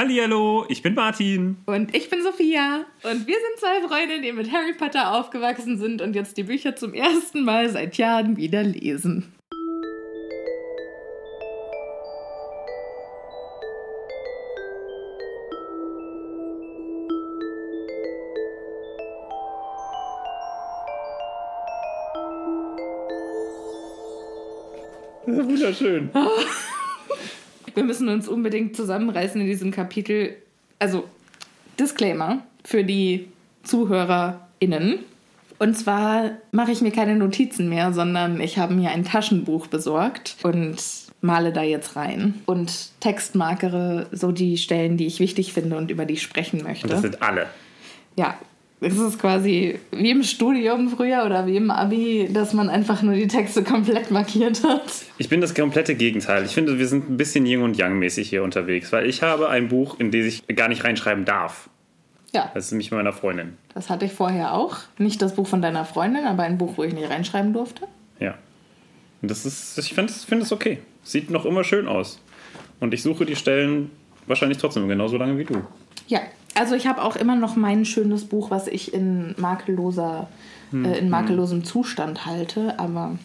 Hallihallo, ich bin Martin. Und ich bin Sophia. Und wir sind zwei Freundinnen, die mit Harry Potter aufgewachsen sind und jetzt die Bücher zum ersten Mal seit Jahren wieder lesen. Wunderschön. Wir müssen uns unbedingt zusammenreißen in diesem Kapitel. Also, Disclaimer für die ZuhörerInnen. Und zwar mache ich mir keine Notizen mehr, sondern ich habe mir ein Taschenbuch besorgt und male da jetzt rein und textmarkere so die Stellen, die ich wichtig finde und über die ich sprechen möchte. Das sind alle. ja, es ist quasi wie im Studium früher oder wie im Abi, dass man einfach nur die Texte komplett markiert hat. Ich bin das komplette Gegenteil. Ich finde, wir sind ein bisschen Yin und Yang mäßig hier unterwegs, weil ich habe ein Buch, in das ich gar nicht reinschreiben darf. Ja, Das ist nämlich meiner Freundin. das hatte ich vorher auch. Nicht das Buch von deiner Freundin, aber ein Buch, wo ich nicht reinschreiben durfte. Ja. Und das ist, ich finde es find das okay. Sieht noch immer schön aus. Und ich suche die Stellen wahrscheinlich trotzdem genauso lange wie du. Ja, also ich habe auch immer noch mein schönes Buch, was ich in makelloser, äh, in makellosem Zustand halte, aber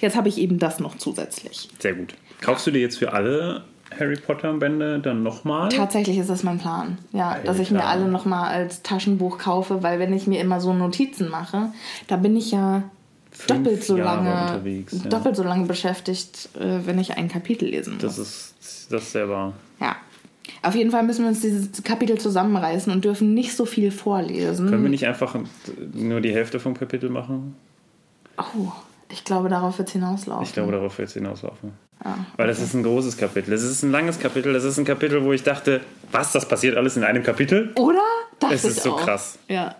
jetzt habe ich eben das noch zusätzlich. Sehr gut. Kaufst du dir jetzt für alle Harry Potter Bände dann nochmal? Tatsächlich ist das mein Plan. Ja, dass ich mir Alter. alle nochmal als Taschenbuch kaufe, weil wenn ich mir immer so Notizen mache, da bin ich ja doppelt so Jahre lange unterwegs, ja. doppelt so lange beschäftigt, äh, wenn ich ein Kapitel lesen muss. Das ist, das ist sehr wahr. ja. Auf jeden Fall müssen wir uns dieses Kapitel zusammenreißen und dürfen nicht so viel vorlesen. Können wir nicht einfach nur die Hälfte vom Kapitel machen? Oh, ich glaube, darauf wird es hinauslaufen. Ich glaube, darauf wird es hinauslaufen. Ah, Weil das ist ein großes Kapitel. Das ist ein langes Kapitel. Das ist ein Kapitel, wo ich dachte, was, das passiert alles in einem Kapitel? Oder? Dachte Es ist ich so auch. krass. Ja.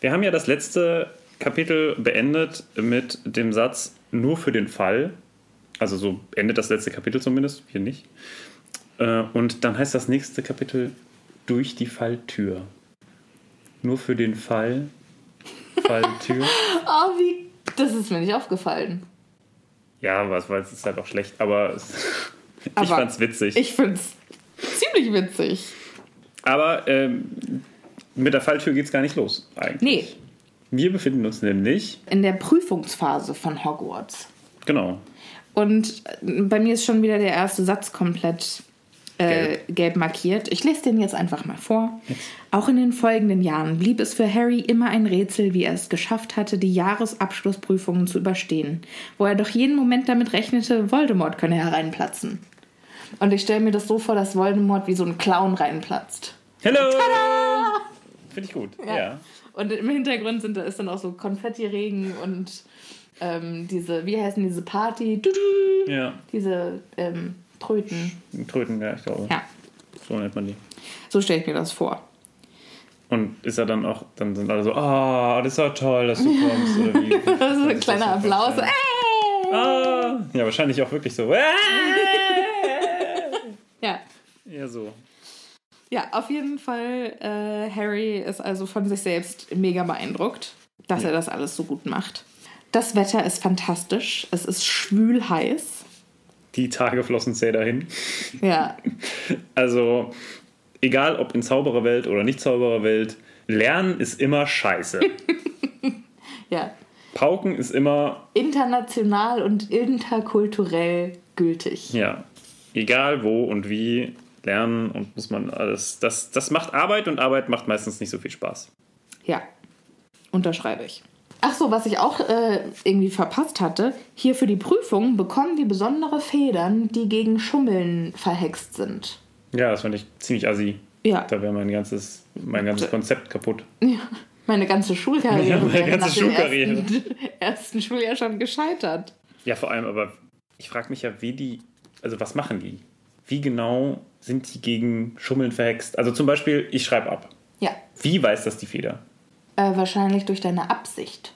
Wir haben ja das letzte Kapitel beendet mit dem Satz nur für den Fall. Also so endet das letzte Kapitel zumindest, hier nicht. Äh, Und dann heißt das nächste Kapitel durch die Falltür. Nur für den Fall. Falltür. Oh, wie. Das ist mir nicht aufgefallen. Ja, was, weil es ist halt auch schlecht, aber es, ich Aber fand's witzig. Ich find's ziemlich witzig. aber ähm, mit der Falltür geht's gar nicht los, eigentlich. Nee, Wir befinden uns nämlich, in der Prüfungsphase von Hogwarts. genau, Und bei mir ist schon wieder der erste Satz komplett äh, gelb. markiert. Ich lese den jetzt einfach mal vor. Auch in den folgenden Jahren blieb es für Harry immer ein Rätsel, wie er es geschafft hatte, die Jahresabschlussprüfungen zu überstehen, wo er doch jeden Moment damit rechnete, Voldemort könne hereinplatzen. Und ich stelle mir das so vor, dass Voldemort wie so ein Clown reinplatzt. Hello! Finde ich gut, ja. Und im Hintergrund sind, da ist dann auch so Konfettiregen und ähm, diese, wie heißen diese Party? Ja, Diese ähm, Tröten. Tröten, ja, ich glaube. Ja, So nennt man die. so stelle ich mir das vor. Und ist er dann auch, dann sind alle so, ah, das ist ja toll, dass du kommst. Oder wie? Das ist ein kleiner Applaus. So, äh! Ah, ja, wahrscheinlich auch wirklich so. Ah! Ja. Ja, so. ja, auf jeden Fall, äh, Harry ist also von sich selbst mega beeindruckt, dass er das alles so gut macht. Das Wetter ist fantastisch. Es ist schwül heiß. Die Tage flossen zäh dahin. Ja. Also, egal ob in Zaubererwelt oder nicht Zaubererwelt, Lernen ist immer scheiße. Ja. Pauken ist immer, International und interkulturell gültig. ja, egal wo und wie, lernen und muss man alles. Das, das macht Arbeit und Arbeit macht meistens nicht so viel Spaß. Ja, unterschreibe ich. Ach so, was ich auch äh, irgendwie verpasst hatte, hier für die Prüfung bekommen wir besondere Federn, die gegen Schummeln verhext sind. Ja, das fand ich ziemlich assi. Ja, Da wäre mein ganzes, mein ganzes Konzept kaputt. meine ganze Schulkarriere Ja, meine ganze Schulkarriere. Ersten, ersten Schuljahr schon gescheitert. Ja, vor allem, aber ich frage mich ja, wie die, also was machen die? Wie genau sind die gegen Schummeln verhext? Also zum Beispiel, ich schreibe ab. Ja, Wie weiß das die Feder? Äh, wahrscheinlich durch deine Absicht.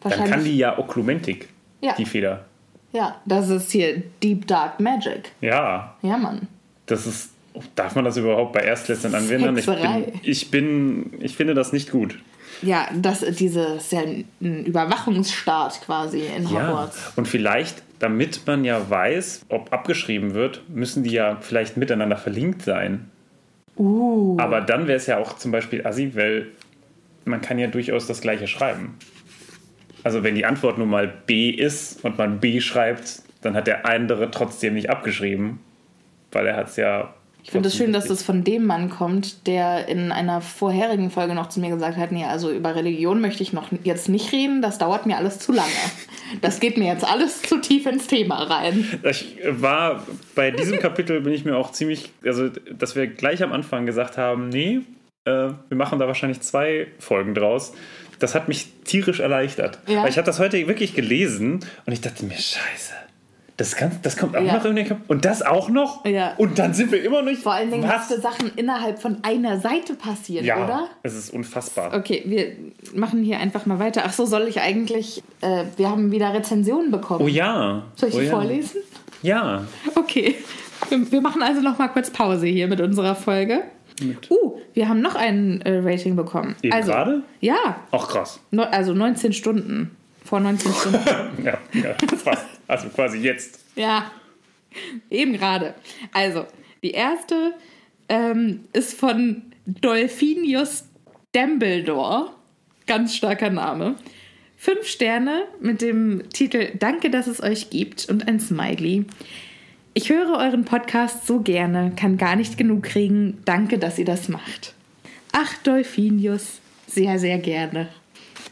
Dann kann die ja Oklumentik, Ja. die Feder. Ja, das ist hier Deep Dark Magic. Ja, Ja, Mann. das ist. Darf man das überhaupt bei Erstklässlern anwenden? Ich bin, ich bin. Ich finde das nicht gut. Ja, das, diese ist ja ein Überwachungsstaat quasi in Ja. Hogwarts. Und vielleicht, damit man ja weiß, ob abgeschrieben wird, müssen die ja vielleicht miteinander verlinkt sein. Uh. Aber dann wäre es ja auch zum Beispiel assi, weil man kann ja durchaus das gleiche schreiben. Also wenn die Antwort nun mal B ist und man B schreibt, dann hat der andere trotzdem nicht abgeschrieben, weil er hat es ja. Ich finde es schön, dass das von dem Mann kommt, der in einer vorherigen Folge noch zu mir gesagt hat, nee, also über Religion möchte ich noch jetzt nicht reden, das dauert mir alles zu lange. Das geht mir jetzt alles zu tief ins Thema rein. Ich war bei diesem Kapitel bin ich mir auch ziemlich, also dass wir gleich am Anfang gesagt haben, nee, äh, wir machen da wahrscheinlich zwei Folgen draus. Das hat mich tierisch erleichtert. Ja. Weil ich habe das heute wirklich gelesen und ich dachte mir, scheiße. Das, kann, das kommt auch Ja. noch in den Kapitel. Und das auch noch? Ja. Und dann sind wir immer noch nicht. Vor allen Dingen, was was? für Sachen innerhalb von einer Seite passieren, ja, oder? es ist unfassbar. Okay, wir machen hier einfach mal weiter. Ach so, soll ich eigentlich, äh, wir haben wieder Rezensionen bekommen. Oh ja. Soll ich oh die ja. vorlesen? Ja. Okay. Wir, wir machen also noch mal kurz Pause hier mit unserer Folge. Uh, wir haben noch ein äh, Rating bekommen. Eben also, gerade? Ja, Auch krass. no, also 19 Stunden. Vor 19 Stunden. Ja, ja fast. Also quasi jetzt. ja, eben gerade. Also, die erste ähm, ist von Dolphinius Dumbledore. Ganz starker Name. Fünf Sterne mit dem Titel Danke, dass es euch gibt und ein Smiley. Ich höre euren Podcast so gerne, kann gar nicht genug kriegen. Danke, dass ihr das macht. Ach, Dolphinius, sehr, sehr gerne.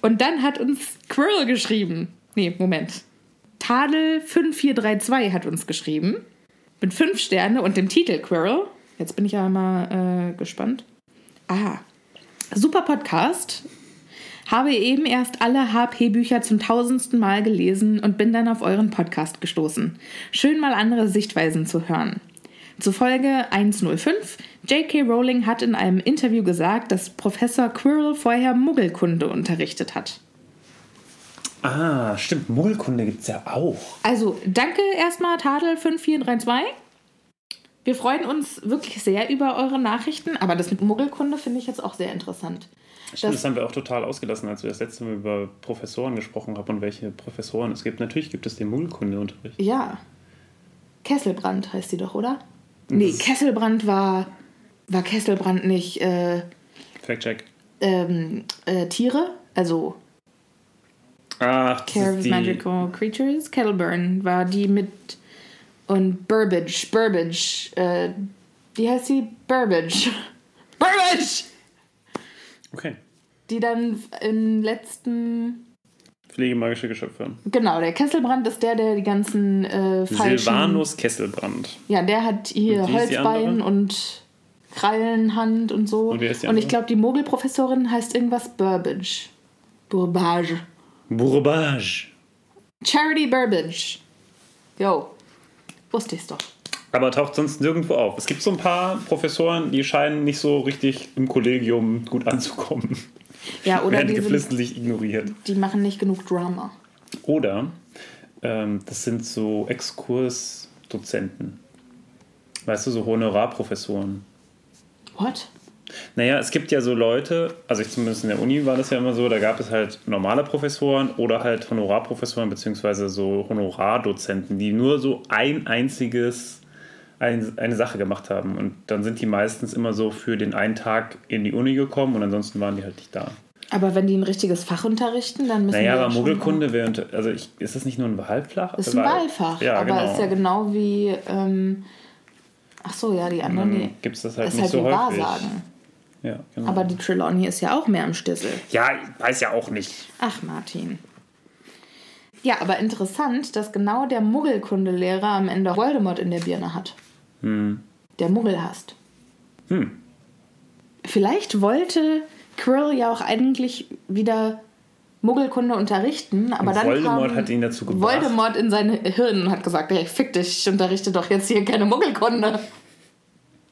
Und dann hat uns Quirrell geschrieben. Nee, Moment. Tadel5432 hat uns geschrieben. Mit fünf Sterne und dem Titel Quirrell. Jetzt bin ich ja mal äh, gespannt. Ah, super Podcast. Habe eben erst alle HP-Bücher zum tausendsten Mal gelesen und bin dann auf euren Podcast gestoßen. Schön mal andere Sichtweisen zu hören. Zu Folge 105. J.K. Rowling hat in einem Interview gesagt, dass Professor Quirrell vorher Muggelkunde unterrichtet hat. Ah, stimmt. Muggelkunde gibt es ja auch. Also, danke erstmal, Tadel5432. Wir freuen uns wirklich sehr über eure Nachrichten, aber das mit Muggelkunde finde ich jetzt auch sehr interessant. Stimmt, Das- das haben wir auch total ausgelassen, als wir das letzte Mal über Professoren gesprochen haben und welche Professoren es gibt. Natürlich gibt es den Muggelkundeunterricht. Ja. Kesselbrand heißt sie doch, oder? Nee, Kesselbrand war. War Kesselbrand nicht äh, Fact-check. ähm, äh, Tiere? Also Ach, das Care of die, Magical Creatures. Kettleburn war die mit. Und Burbage. Burbage. Äh, wie heißt sie? Burbage. Burbage! Okay. Die dann im letzten. Pflegemagische Geschöpfe. Genau, der Kesselbrand ist der, der die ganzen äh, falschen... Silvanus Kesselbrand. Ja, der hat hier Holzbein und Krallenhand und so. Und und ich glaube, die Mogelprofessorin heißt irgendwas Burbage. Burbage. Bourbage. Charity Burbage. Jo. Wusste ich's doch. Aber taucht sonst nirgendwo auf. Es gibt so ein paar Professoren, die scheinen nicht so richtig im Kollegium gut anzukommen. Ja, oder die, geflissentlich ignoriert. die machen nicht genug Drama. Oder ähm, das sind so Exkursdozenten. Weißt du, so Honorarprofessoren. What? Naja, es gibt ja so Leute, also ich zumindest in der Uni war das ja immer so, da gab es halt normale Professoren oder halt Honorarprofessoren beziehungsweise so Honorardozenten, die nur so ein einziges, ein, eine Sache gemacht haben. Und dann sind die meistens immer so für den einen Tag in die Uni gekommen und ansonsten waren die halt nicht da. Aber wenn die ein richtiges Fach unterrichten, dann müssen Naja, wir aber ja schon- Muggelkunde wäre, also ich, ist das nicht nur ein Wahlfach? Ist ein Wahlfach, Ja, aber genau. ist ja genau wie. Ähm, ach so, ja, die anderen. Die, gibt es das halt ist nicht halt so wie häufig. Wahrsagen. Ja, genau. Aber die Trelawney ist ja auch mehr im Stissel. ja, ich weiß ja auch nicht. Ach, Martin. Ja, aber interessant, dass genau der Muggelkundelehrer am Ende Voldemort in der Birne hat. Der Muggel hasst. Vielleicht wollte Quirrell ja auch eigentlich wieder Muggelkunde unterrichten, aber Und dann Voldemort kam hat ihn dazu gebracht. Voldemort in sein Hirn und hat gesagt, hey, fick dich, ich unterrichte doch jetzt hier keine Muggelkunde.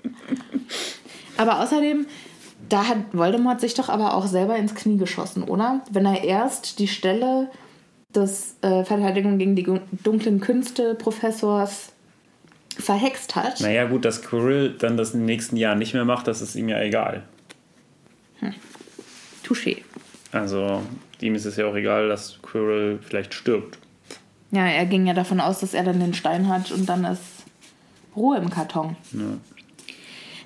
aber außerdem, da hat Voldemort sich doch aber auch selber ins Knie geschossen, oder? Wenn er erst die Stelle des äh, Verteidigung gegen die dunklen Künste Professors verhext hat. Naja, gut, dass Quirrell dann das im nächsten Jahr nicht mehr macht, das ist ihm ja egal. Touché. Also, ihm ist es ja auch egal, dass Quirrell vielleicht stirbt. Ja, er ging ja davon aus, dass er dann den Stein hat und dann ist Ruhe im Karton.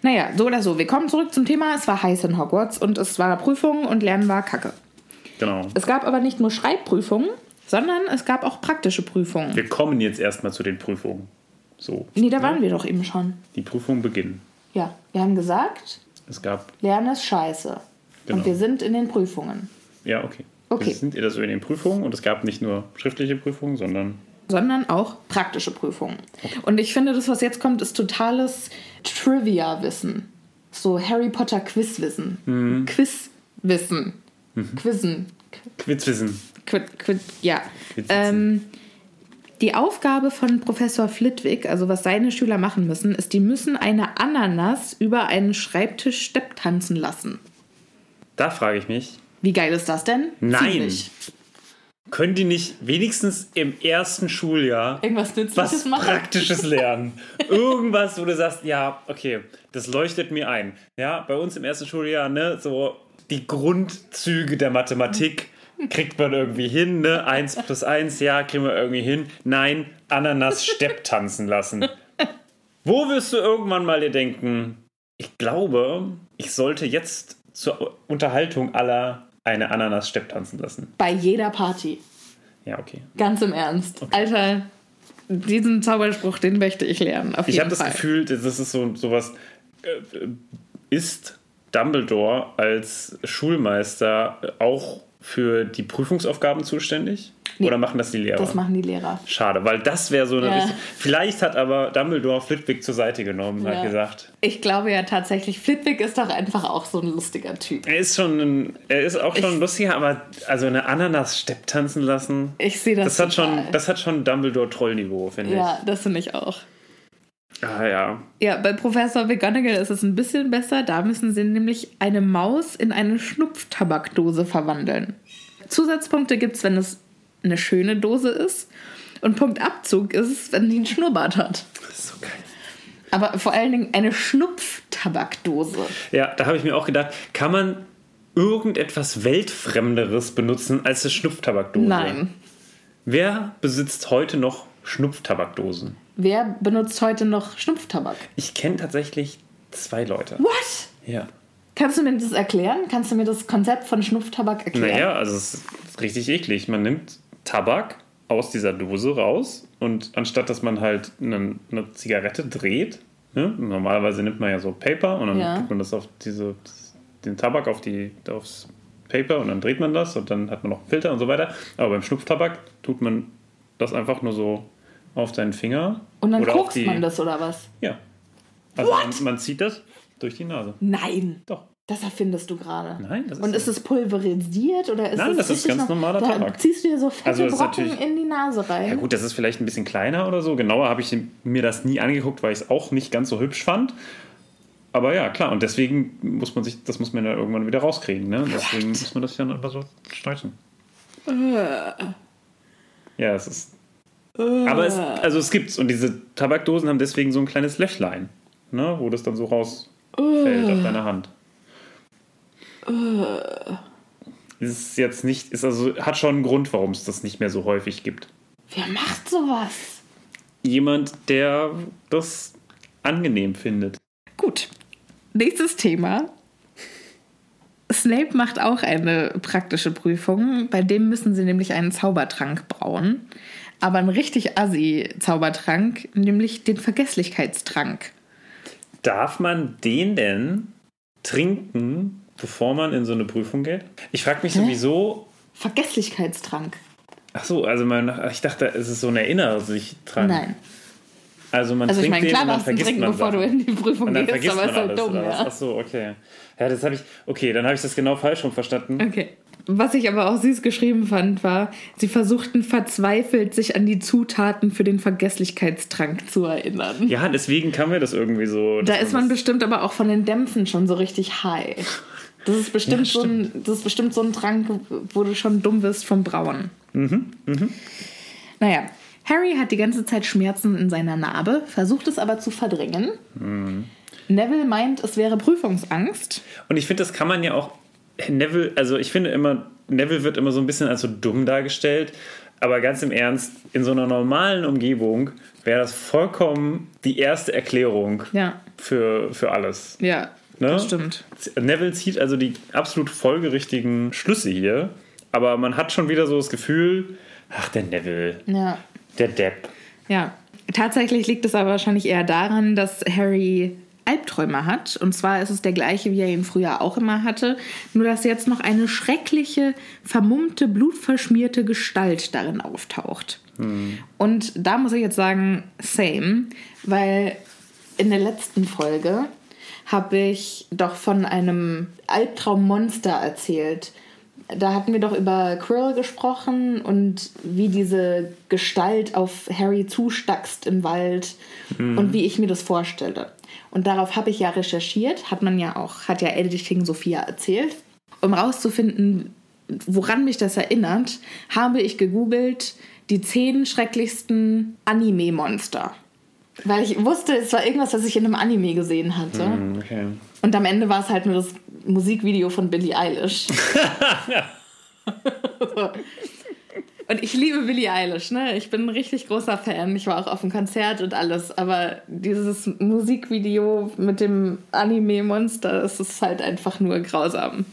Naja, so oder so. Wir kommen zurück zum Thema. Es war heiß in Hogwarts und es war Prüfung und Lernen war kacke. Genau. Es gab aber nicht nur Schreibprüfungen, sondern es gab auch praktische Prüfungen. Wir kommen jetzt erstmal zu den Prüfungen. So. Nee, da waren wir doch eben schon. Die Prüfungen beginnen. Ja, wir haben gesagt, Es gab. Lernen ist scheiße. Genau. Und wir sind in den Prüfungen. Ja, okay. Okay. Wir sind also in den Prüfungen und es gab nicht nur schriftliche Prüfungen, sondern. sondern auch praktische Prüfungen. Und ich finde, das, was jetzt kommt, ist totales Trivia-Wissen. So Harry Potter Quiz-Wissen. Mhm. Quiz-Wissen. Quizzen. Quizwissen. Quid, quid, ja. Ähm, die Aufgabe von Professor Flitwick, also was seine Schüler machen müssen, ist, die müssen eine Ananas über einen Schreibtisch stepptanzen lassen. Da frage ich mich, Wie geil ist das denn? Nein. Ziemlich. können die nicht wenigstens im ersten Schuljahr Irgendwas Nützliches was machen? Praktisches lernen. Irgendwas, wo du sagst, ja, okay, das leuchtet mir ein. Ja, bei uns im ersten Schuljahr, ne, so die Grundzüge der Mathematik kriegt man irgendwie hin, ne? Eins plus eins, ja, kriegen wir irgendwie hin. Nein, Ananas Stepp tanzen lassen. Wo wirst du irgendwann mal dir denken, ich glaube, ich sollte jetzt zur Unterhaltung aller eine Ananas Stepp tanzen lassen. Bei jeder Party. Ja, okay. Ganz im Ernst. Alter, diesen Zauberspruch, den möchte ich lernen. Auf Ich habe das. Gefühl, das ist so sowas. Äh, ist Dumbledore als Schulmeister auch für die Prüfungsaufgaben zuständig? Nee, Oder machen das die Lehrer? Das machen die Lehrer. Schade, weil das wäre so eine. Ja. Vielleicht hat aber Dumbledore Flitwick zur Seite genommen und Ja. hat gesagt, Ich glaube ja tatsächlich, Flitwick ist doch einfach auch so ein lustiger Typ. er ist schon ein, er ist auch schon Ich- lustiger, aber also eine Ananas Stepp tanzen lassen. Ich sehe das. Das hat schon, das hat schon Dumbledore Trollniveau, finde Ja, das finde ich auch. Ah ja. Ja, bei Professor McGonagall ist es ein bisschen besser. Da müssen sie nämlich eine Maus in eine Schnupftabakdose verwandeln. Zusatzpunkte gibt es, wenn es eine schöne Dose ist. Und Punktabzug ist es, wenn die einen Schnurrbart hat. Das ist so geil. Aber vor allen Dingen eine Schnupftabakdose. Ja, da habe ich mir auch gedacht, kann man irgendetwas Weltfremderes benutzen als eine Schnupftabakdose? Nein. Wer besitzt heute noch Schnupftabakdosen? Wer benutzt heute noch Schnupftabak? Ich kenne tatsächlich zwei Leute. What? Ja. Kannst du mir das erklären? Kannst du mir das Konzept von Schnupftabak erklären? Naja, also es ist richtig eklig. Man nimmt Tabak aus dieser Dose raus und anstatt dass man halt eine, eine Zigarette dreht, ne, normalerweise nimmt man ja so Paper und dann Ja. tut man das auf diese, den Tabak auf die, aufs Paper und dann dreht man das und dann hat man noch einen Filter und so weiter. Aber beim Schnupftabak tut man das einfach nur so auf seinen Finger. Und dann guckst die, man das oder was? Ja. Also What? man, man zieht das durch die Nase. Nein. Doch. Das erfindest du gerade. Nein, das ist Und ist es pulverisiert oder ist Nein, es das ist ganz noch- normaler da Tabak. Ziehst du dir so fette Also es ist Brocken in die Nase rein? Ja gut, das ist vielleicht ein bisschen kleiner oder so. Genauer habe ich mir das nie angeguckt, weil ich es auch nicht ganz so hübsch fand. Aber ja, klar, und deswegen muss man sich, das muss man ja irgendwann wieder rauskriegen, ne? Deswegen muss man das ja einfach so streichen. Ja, es ist. Aber es, also es gibt's und diese Tabakdosen haben deswegen so ein kleines Löchlein, ne? Wo das dann so rausfällt auf deine Hand. Ist jetzt nicht, ist also, hat schon einen Grund, warum es das nicht mehr so häufig gibt. Wer macht sowas? Jemand, der das angenehm findet. Gut. Nächstes Thema. Snape macht auch eine praktische Prüfung. Bei dem müssen sie nämlich einen Zaubertrank brauen. Aber einen richtig assi Zaubertrank, nämlich den Vergesslichkeitstrank. Darf man den denn trinken, bevor man in so eine Prüfung geht? Ich frage mich sowieso. Vergesslichkeitstrank. Ach so, also man, ich dachte, es ist so ein Erinner sich dran. Nein. Also man Also ich trinkt meine, klar den und dann du vergisst trinken, man bevor du Sachen. in die Prüfung Und dann gehst, vergisst aber man ist halt alles, dumm, ja. Ach so, okay. Ja, das habe ich. Okay, dann habe ich das genau falsch rum verstanden. Okay. Was ich aber auch süß geschrieben fand, war, sie versuchten verzweifelt, sich an die Zutaten für den Vergesslichkeitstrank zu erinnern. Ja, deswegen kam mir das irgendwie so. Da ist man bestimmt aber auch von den Dämpfen schon so richtig high. Das ist bestimmt, Ja, so, ein, das ist bestimmt so ein Trank, wo du schon dumm wirst vom Brauen. Mhm, Naja, Harry hat die ganze Zeit Schmerzen in seiner Narbe, versucht es aber zu verdrängen. Mhm. Neville meint, es wäre Prüfungsangst. Und ich finde, das kann man ja auch. Neville, also ich finde immer, Neville wird immer so ein bisschen als so dumm dargestellt. Aber ganz im Ernst, in so einer normalen Umgebung wäre das vollkommen die erste Erklärung Ja, für, für alles. ja, Ne? das stimmt. Neville zieht also die absolut folgerichtigen Schlüsse hier. Aber man hat schon wieder so das Gefühl, ach, der Neville, Ja. der Depp. Ja, tatsächlich liegt es aber wahrscheinlich eher daran, dass Harry Albträume hat. Und zwar ist es der gleiche, wie er ihn früher auch immer hatte. Nur, dass jetzt noch eine schreckliche, vermummte, blutverschmierte Gestalt darin auftaucht. Und da muss ich jetzt sagen, same, weil in der letzten Folge habe ich doch von einem Albtraummonster erzählt. Da hatten wir doch über Quirrell gesprochen und wie diese Gestalt auf Harry zustackst im Wald und wie ich mir das vorstelle. Und darauf habe ich ja recherchiert, hat man ja auch, hat ja Editing Sophia erzählt. Um rauszufinden, woran mich das erinnert, habe ich gegoogelt die zehn schrecklichsten Anime-Monster. Weil ich wusste, es war irgendwas, was ich in einem Anime gesehen hatte. Okay. Und am Ende war es halt nur das Musikvideo von Billie Eilish. und ich liebe Billie Eilish, ne? Ich bin ein richtig großer Fan. Ich war auch auf dem Konzert und alles. Aber dieses Musikvideo mit dem Anime-Monster, das ist halt einfach nur grausam.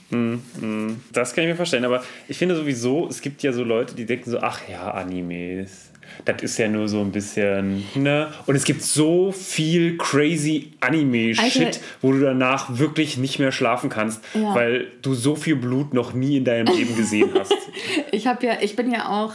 Das kann ich mir vorstellen, aber ich finde sowieso, es gibt ja so Leute, die denken so, ach ja, Animes. Das ist ja nur so ein bisschen, ne? Und es gibt so viel crazy Anime-Shit, Alter. wo du danach wirklich nicht mehr schlafen kannst, Ja. weil du so viel Blut noch nie in deinem Leben gesehen hast. Ich habe ja, ich bin ja auch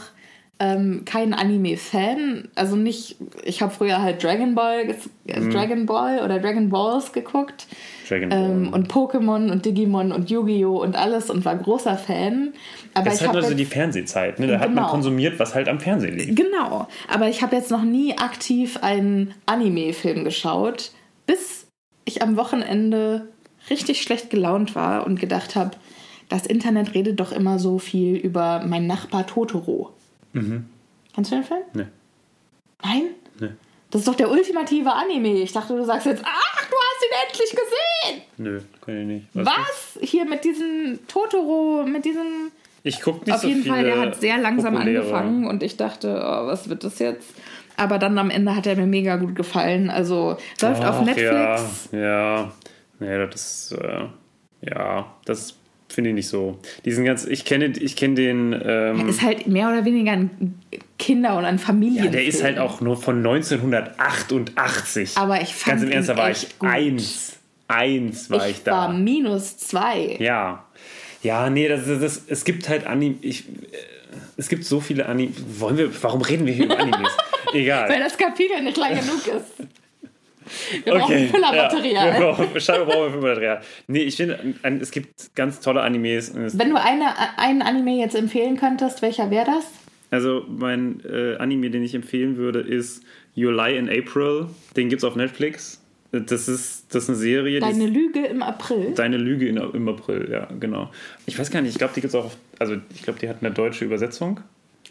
ähm, kein Anime-Fan. Also nicht, ich habe früher halt Dragon Ball, äh, Dragon Ball oder Dragon Balls geguckt. Dragon Ball. Ähm, und Pokémon und Digimon und Yu-Gi-Oh! und alles und war großer Fan. Aber das ist halt habe nur so die Fernsehzeit, ne? Da hat man Genau. konsumiert, was halt am Fernsehen liegt. genau, aber ich habe jetzt noch nie aktiv einen Anime-Film geschaut, bis ich am Wochenende richtig schlecht gelaunt war und gedacht habe, das Internet redet doch immer so viel über meinen Nachbar Totoro. Kennst du den Film? Nee. Nein? Nee. Das ist doch der ultimative Anime. Ich dachte, du sagst jetzt, ach, du hast ihn endlich gesehen. Nö, kann ich nicht. Was? Hier mit diesem Totoro, mit diesem. Ich guck nicht Auf so jeden Fall, der hat sehr langsam populäre- angefangen und ich dachte, oh, was wird das jetzt? Aber dann am Ende hat er mir mega gut gefallen. Also läuft auf Ach, Netflix. Ja, ja. Nee, das ist, äh, ja, das finde ich nicht so. Diesen ganz, ich kenne, ich kenne den, ähm, Ist halt mehr oder weniger ein Kinder- und ein Familien. ja, der ist halt auch nur von 1988. Aber ich fand Ganz im Ernst, da war ich gut. eins. Eins war ich, Ich da. war minus zwei. Ja. Ja, nee, das, das, das, es gibt halt Anime. Ich, äh, es gibt so viele Anime. Wollen wir, warum reden wir hier über Animes? Egal. Weil das Kapitel nicht lang genug ist. Wir brauchen Füllermaterial. Ja, wir brauchen, scheinbar brauchen wir Füllermaterial. Nee, ich finde, es gibt ganz tolle Animes. es- Wenn du eine, einen Anime jetzt empfehlen könntest, welcher wäre das? Also, mein äh, Anime, den ich empfehlen würde, ist You Lie in April. Den gibt's auf Netflix. Das ist, das ist eine Serie. Deine ist- Lüge im April. Deine Lüge in, im April, ja, genau. Ich weiß gar nicht, ich glaube, die gibt's auch auf, also ich glaube, die hat eine deutsche Übersetzung.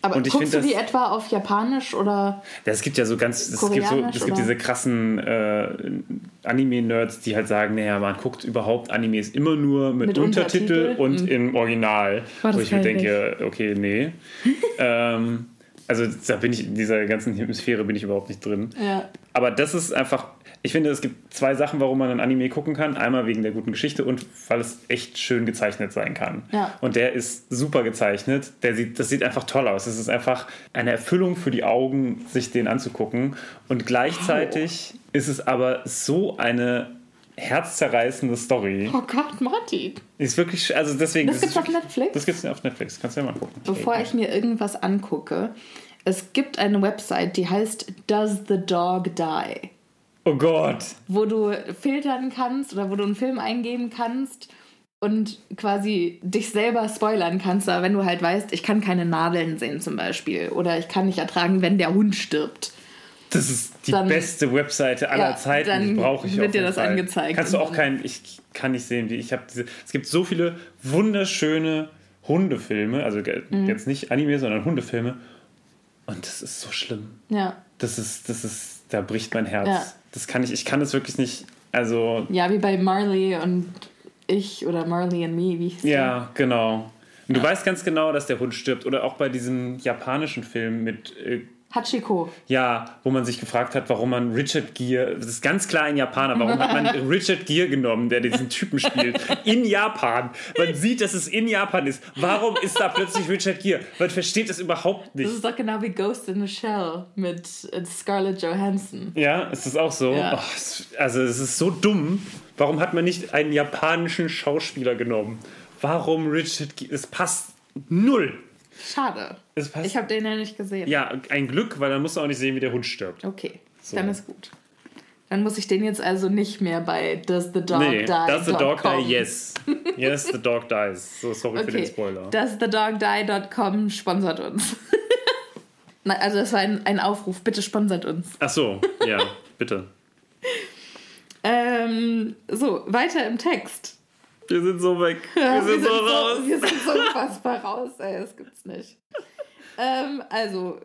Aber Und ich guckst du die das- etwa auf Japanisch oder? Ja, es gibt ja so ganz, es gibt, so, es gibt diese krassen äh, Anime-Nerds, die halt sagen, naja, man guckt überhaupt Animes immer nur mit, Mit Untertitel Untertitel? und Mhm. im Original. Boah, wo ich mir denke, okay, nee. ähm, also da bin ich, in dieser ganzen Hemisphäre bin ich überhaupt nicht drin. Ja. Aber das ist einfach, ich finde, es gibt zwei Sachen, warum man ein Anime gucken kann. Einmal wegen der guten Geschichte und weil es echt schön gezeichnet sein kann. Ja. Und der ist super gezeichnet. Der sieht, das sieht einfach toll aus. Es ist einfach eine Erfüllung für die Augen, sich den anzugucken. Und gleichzeitig ist es aber so eine herzzerreißende Story. Oh Gott, Martin. Ist wirklich, also deswegen. Das ist gibt's auf Netflix? Das gibt's auf Netflix. Kannst du ja mal gucken. Bevor ich mir irgendwas angucke, es gibt eine Website, die heißt Does the Dog Die? Oh Gott. Wo du filtern kannst oder wo du einen Film eingeben kannst und quasi dich selber spoilern kannst. Aber wenn du halt weißt, ich kann keine Nadeln sehen zum Beispiel oder ich kann nicht ertragen, wenn der Hund stirbt. Das ist die Dann- beste Webseite aller Ja, Zeiten. dann brauche ich wird dir das Fall. angezeigt Kannst du auch keinen. Ich kann nicht sehen, wie ich habe diese. Es gibt so viele wunderschöne Hundefilme, also Mhm. jetzt nicht Anime, sondern Hundefilme. Und das ist so schlimm. Ja. Das ist, das ist, da bricht mein Herz. Ja. Das kann ich, ich kann das wirklich nicht. Also Ja, wie bei Marley und ich oder Marley and Me, wie ich ja, genau. Und du weißt ganz genau, dass der Hund stirbt. Oder auch bei diesem japanischen Film mit äh, Hachiko. Ja, wo man sich gefragt hat, warum man Richard Gere, das ist ganz klar ein Japaner, warum hat man Richard Gere genommen, der diesen Typen spielt, in Japan. Man sieht, dass es in Japan ist. Warum ist da plötzlich Richard Gere? Man versteht es überhaupt Das nicht. ist doch genau wie Ghost in the Shell mit äh, Scarlett Johansson. Ja, ist das auch so? Ja. Oh, also es ist so dumm. Warum hat man nicht einen japanischen Schauspieler genommen? Warum Richard Gere? Es passt null. Schade. Ich habe den ja nicht gesehen. ja, ein Glück, weil dann musst du auch nicht sehen, wie der Hund stirbt. Okay, So. dann ist gut. Dann muss ich den jetzt also nicht mehr bei Does the Dog Nee, Die? that's the dog com. die, yes. Yes, the dog dies. So, sorry für den Okay, Spoiler. doesthedogdie.com sponsert uns. Nein, also das war ein, ein Aufruf, bitte sponsert uns. Ach so, ja, bitte. Ähm, so, weiter im Text. Wir sind so weg. Wir Ja, sind so raus. wir sind so unfassbar raus, ey, das gibt's nicht. Ähm, also,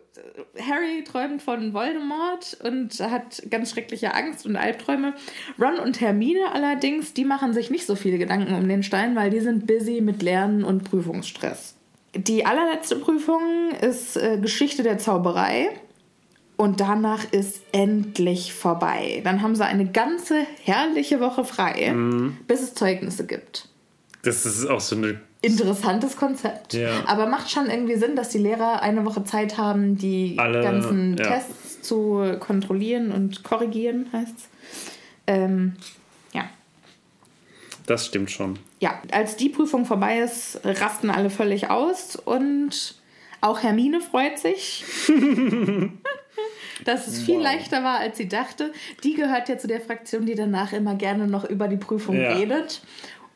Harry träumt von Voldemort und hat ganz schreckliche Angst und Albträume. Ron und Hermine allerdings, die machen sich nicht so viele Gedanken um den Stein, weil die sind busy mit Lernen und Prüfungsstress. Die allerletzte Prüfung ist äh, Geschichte der Zauberei. Und danach ist endlich vorbei. Dann haben sie eine ganze herrliche Woche frei, Mhm. bis es Zeugnisse gibt Das ist auch so eine. Interessantes Konzept. Ja. Aber macht schon irgendwie Sinn, dass die Lehrer eine Woche Zeit haben, die Alle, ganzen ja. Tests zu kontrollieren und korrigieren, heißt's. Ähm, ja. Das stimmt schon. Ja, als die Prüfung vorbei ist, rasten alle völlig aus und auch Hermine freut sich. Dass es viel leichter war, als sie dachte. Die gehört ja zu der Fraktion, die danach immer gerne noch über die Prüfung Ja. redet.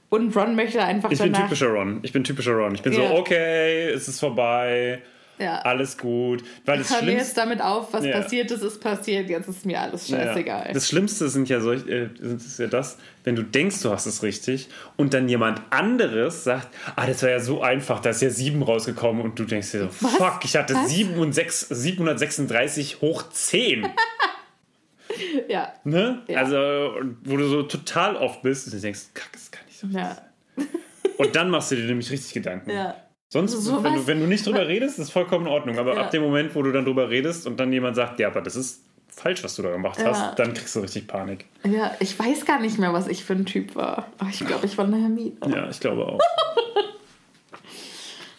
Und Ron möchte einfach Ich bin typischer Ron. Ich bin typischer Ron. Ich bin Ja. so, okay, es ist vorbei. ja. Alles gut. Weil das Hör mir jetzt damit auf, was Ja. passiert ist, ist passiert. Jetzt ist mir alles scheißegal. Ja. Das Schlimmste sind ja solch, äh, ist ja das, wenn du denkst, du hast es richtig und dann jemand anderes sagt, ah, das war ja so einfach, da ist ja 7 rausgekommen und du denkst dir so, fuck, ich hatte Was? 7 und 6, 736 hoch 10. ja. Ne? Also, wo du so total oft bist und du denkst, kack, das kann Ja. Und dann machst du dir nämlich richtig Gedanken. ja. Sonst, So wenn, du, wenn du nicht drüber redest, ist vollkommen in Ordnung. Aber Ja. ab dem Moment, wo du dann drüber redest und dann jemand sagt, ja, aber das ist falsch, was du da gemacht Ja. hast, dann kriegst du richtig Panik. Ja, ich weiß gar nicht mehr, was ich für ein Typ war. Aber ich glaube, ich war eine Hermine. Ja, ich glaube auch.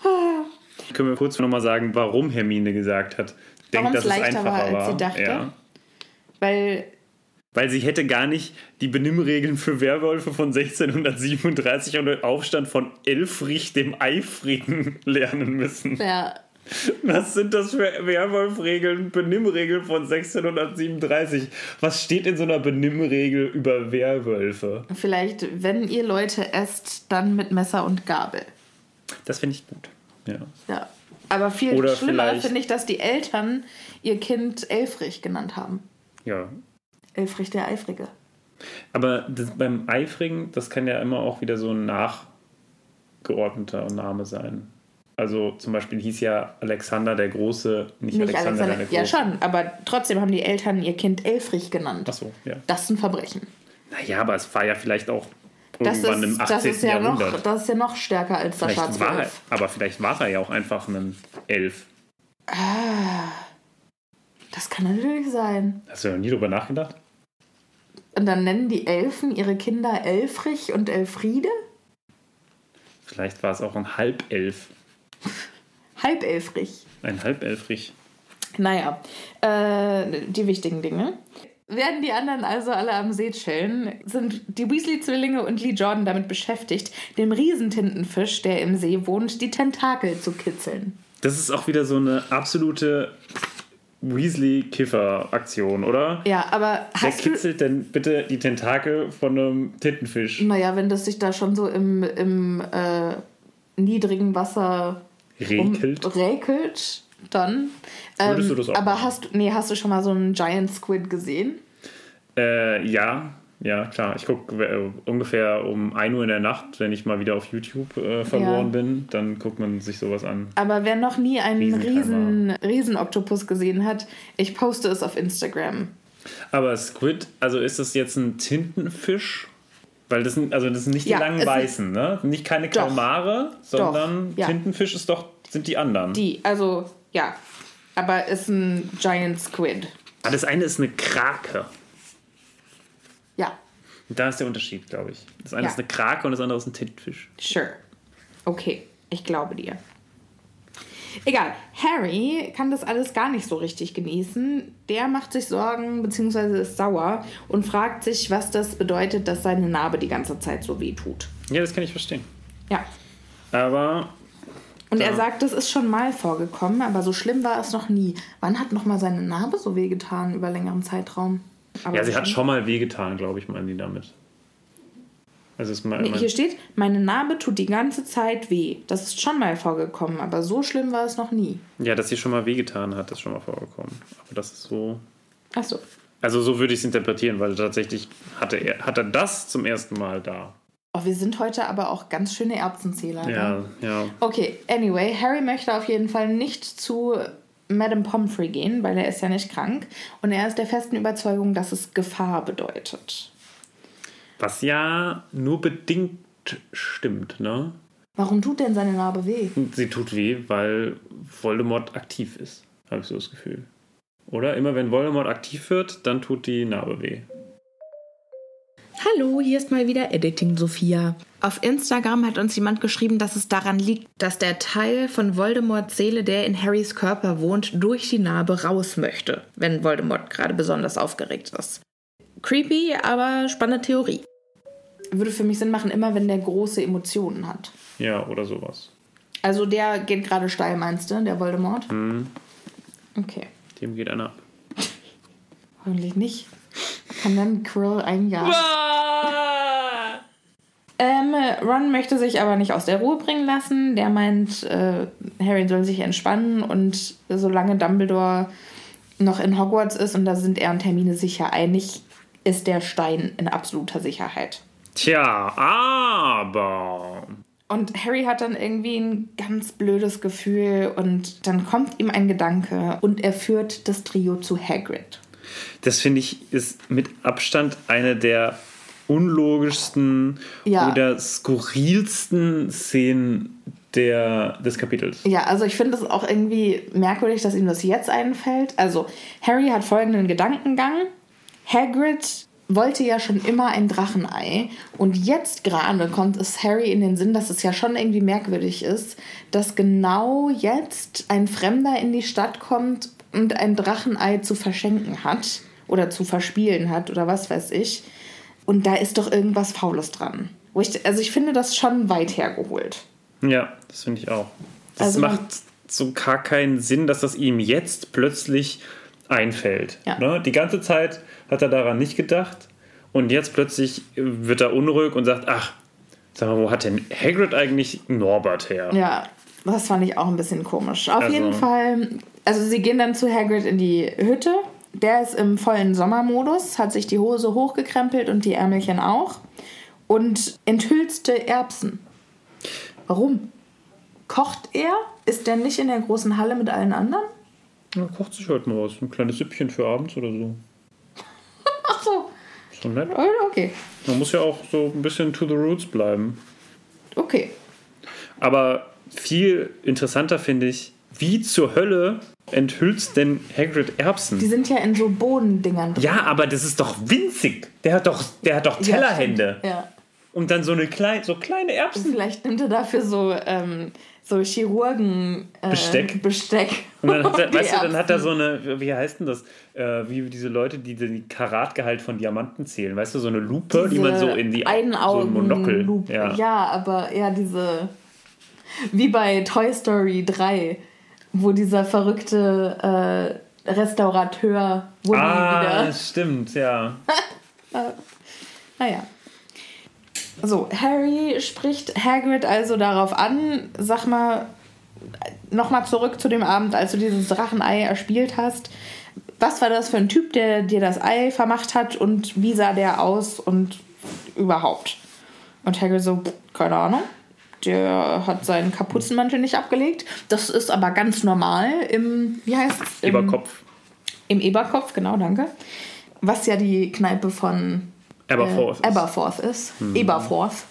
Können wir kurz nochmal sagen, warum Hermine gesagt hat, denkt, dass es einfacher war, war. als sie dachte? Ja. Weil, Weil sie hätte gar nicht die Benimmregeln für Werwölfe von 1637 und den Aufstand von Elfrich dem Eifrigen lernen müssen. ja, Was sind das für Werwolfregeln, Benimmregeln von 1637? Was steht in so einer Benimmregel über Werwölfe? vielleicht, wenn ihr Leute esst, dann mit Messer und Gabel. Das finde ich gut. Ja. Ja. Aber viel Oder schlimmer finde ich, dass die Eltern ihr Kind Elfrich genannt haben. ja. Elfrich der Eifrige. Aber beim Eifrigen, das kann ja immer auch wieder so ein nachgeordneter Name sein. Also zum Beispiel hieß ja Alexander der Große, nicht, Nicht Alexander, Alexander. der Große. Ja, schon, aber trotzdem haben die Eltern ihr Kind Elfrich genannt. Ach so, ja. Das ist ein Verbrechen. Naja, aber es war ja vielleicht auch Das irgendwann ist, im 18. das, ist ja noch, Jahrhundert. das ist ja noch stärker als der vielleicht war, Schwarzwolf. aber vielleicht war er ja auch einfach ein Elf. Das kann natürlich sein. Hast du noch nie drüber nachgedacht? Und dann nennen die Elfen ihre Kinder Elfrich und Elfriede? Vielleicht war es auch ein Halbelf. Halbelfrich. Ein Halbelfrich. Naja, äh, die wichtigen Dinge. Werden die anderen also alle am See chillen, sind die Weasley-Zwillinge und Lee Jordan damit beschäftigt, dem Riesentintenfisch, der im See wohnt, die Tentakel zu kitzeln. Das ist auch wieder so eine absolute Weasley-Kiffer-Aktion, oder? Ja, aber Wer hast du... kitzelt denn bitte die Tentakel von einem Tintenfisch? Naja, wenn das sich da schon so im, im äh, niedrigen Wasser Rekelt? Um, räkelt, dann. Ähm, Würdest du das auch aber machen? hast, du- nee, hast du schon mal so einen Giant Squid gesehen? Äh, ja, ja, klar. Ich gucke äh, ungefähr um 1 Uhr in der Nacht, wenn ich mal wieder auf YouTube äh, verloren Ja. bin, dann guckt man sich sowas an. Aber wer noch nie einen riesen, riesen Oktopus gesehen hat, ich poste es auf Instagram. Aber Squid, also ist das jetzt ein Tintenfisch? Weil das sind, also das sind nicht die Ja, langen es sind- weißen, ne? Nicht keine Doch. Kalmare, sondern ja. Tintenfisch ist doch, sind die anderen. Die, also, ja. Aber ist ein Giant Squid. Ah, das eine ist eine Krake. Da ist der Unterschied, glaube ich. Das eine Ja. ist eine Krake und das andere ist ein Tintenfisch. sure. Okay, ich glaube dir. Egal, Harry kann das alles gar nicht so richtig genießen. Der macht sich Sorgen bzw. ist sauer und fragt sich, was das bedeutet, dass seine Narbe die ganze Zeit so weh tut. Ja, das kann ich verstehen. Ja, Aber Und er sagt, das ist schon mal vorgekommen, aber so schlimm war es noch nie. Wann hat noch mal seine Narbe so wehgetan über längeren Zeitraum? Aber ja, sie hat schon- mal wehgetan, glaube ich, meinen die damit. Also ist mal, Nee, hier steht, meine Narbe tut die ganze Zeit weh. Das ist schon mal vorgekommen, aber so schlimm war es noch nie. ja, dass sie schon mal wehgetan hat, ist schon mal vorgekommen. Aber das ist so. Achso. Also so würde ich es interpretieren, weil tatsächlich hatte er, hat er das zum ersten Mal da. Oh, wir sind heute aber auch ganz schöne Erbsenzähler. Ja, ne? ja. Okay, anyway, Harry möchte auf jeden Fall nicht zu Madame Pomfrey gehen, weil er ist ja nicht krank. Und er ist der festen Überzeugung, dass es Gefahr bedeutet. Was ja nur bedingt stimmt, ne? Warum tut denn seine Narbe weh? Sie tut weh, weil Voldemort aktiv ist, habe ich so das Gefühl. Oder? Immer wenn Voldemort aktiv wird, dann tut die Narbe weh. Hallo, hier ist mal wieder Editing Sophia. Auf Instagram hat uns jemand geschrieben, dass es daran liegt, dass der Teil von Voldemorts Seele, der in Harrys Körper wohnt, durch die Narbe raus möchte, wenn Voldemort gerade besonders aufgeregt ist. Creepy, aber spannende Theorie. Würde für mich Sinn machen, immer wenn der große Emotionen hat. Ja, oder sowas. Also der geht gerade steil, meinst du, der Voldemort? Mhm. Okay. Dem geht einer ab. Hoffentlich nicht. Kann dann Quirrell ein Jahr. Ähm, Ron möchte sich aber nicht aus der Ruhe bringen lassen. Der meint, äh, Harry soll sich entspannen und solange Dumbledore noch in Hogwarts ist und da sind er und Hermine sicher einig, ist der Stein in absoluter Sicherheit. Tja, aber. Und Harry hat dann irgendwie ein ganz blödes Gefühl und dann kommt ihm ein Gedanke und er führt das Trio zu Hagrid. Das finde ich ist mit Abstand eine der unlogischsten Ja. oder skurrilsten Szenen der, des Kapitels. Ja, also ich finde es auch irgendwie merkwürdig, dass ihm das jetzt einfällt. Also, Harry hat folgenden Gedankengang. Hagrid wollte ja schon immer ein Drachenei. Und jetzt gerade kommt es Harry in den Sinn, dass es ja schon irgendwie merkwürdig ist, dass genau jetzt ein Fremder in die Stadt kommt und ein Drachenei zu verschenken hat. Oder zu verspielen hat oder was weiß ich. Und da ist doch irgendwas Faules dran. Ich, also ich finde das schon weit hergeholt. Ja, das finde ich auch. Das Also- macht so gar keinen Sinn, dass das ihm jetzt plötzlich einfällt. Ja. Ne? Die ganze Zeit hat er daran nicht gedacht und jetzt plötzlich wird er unruhig und sagt, ach, sag mal, wo hat denn Hagrid eigentlich Norbert her? Ja, das fand ich auch ein bisschen komisch. Auf Also- jeden Fall, also sie gehen dann zu Hagrid in die Hütte. Der ist im vollen Sommermodus, hat sich die Hose hochgekrempelt und die Ärmelchen auch und enthülste Erbsen. Warum? kocht er? Ist der nicht in der großen Halle mit allen anderen? Ja, kocht sich halt mal was. Ein kleines Süppchen für abends oder so. Ach so. Ist schon nett. Okay. Man muss ja auch so ein bisschen to the roots bleiben. Okay. Aber viel interessanter finde ich, wie zur Hölle enthüllst denn Hagrid Erbsen? Die sind ja in so Bodendingern drin. Ja, aber das ist doch winzig. Der hat doch, der hat doch Ja, Tellerhände. stimmt. Ja. Und dann so eine kleine, so kleine Erbsen. Vielleicht nimmt er dafür so, ähm, so Chirurgen äh, Besteck? Besteck. Und dann hat er, weißt du, dann hat er so eine, wie heißt denn das? Äh, wie diese Leute, die den Karatgehalt von Diamanten zählen. Weißt du, so eine Lupe, die man so in die so ein Monokel. Ja. ja, aber eher diese, wie bei Toy Story 3, wo dieser verrückte äh, Restaurateur Woody Ah, wieder. stimmt, ja. Naja. So, Harry spricht Hagrid also darauf an, sag mal, nochmal zurück zu dem Abend, als du dieses Drachenei erspielt hast. Was war das für ein Typ, der dir das Ei vermacht hat und wie sah der aus und überhaupt? Und Hagrid so, "Pff, keine Ahnung. Der hat seinen Kapuzenmantel nicht abgelegt. Das ist aber ganz normal im, wie heißt es? Über Kopf. Im Eberkopf, genau, danke. Was ja die Kneipe von Aberforth. äh, Aberforth ist. Eberforth.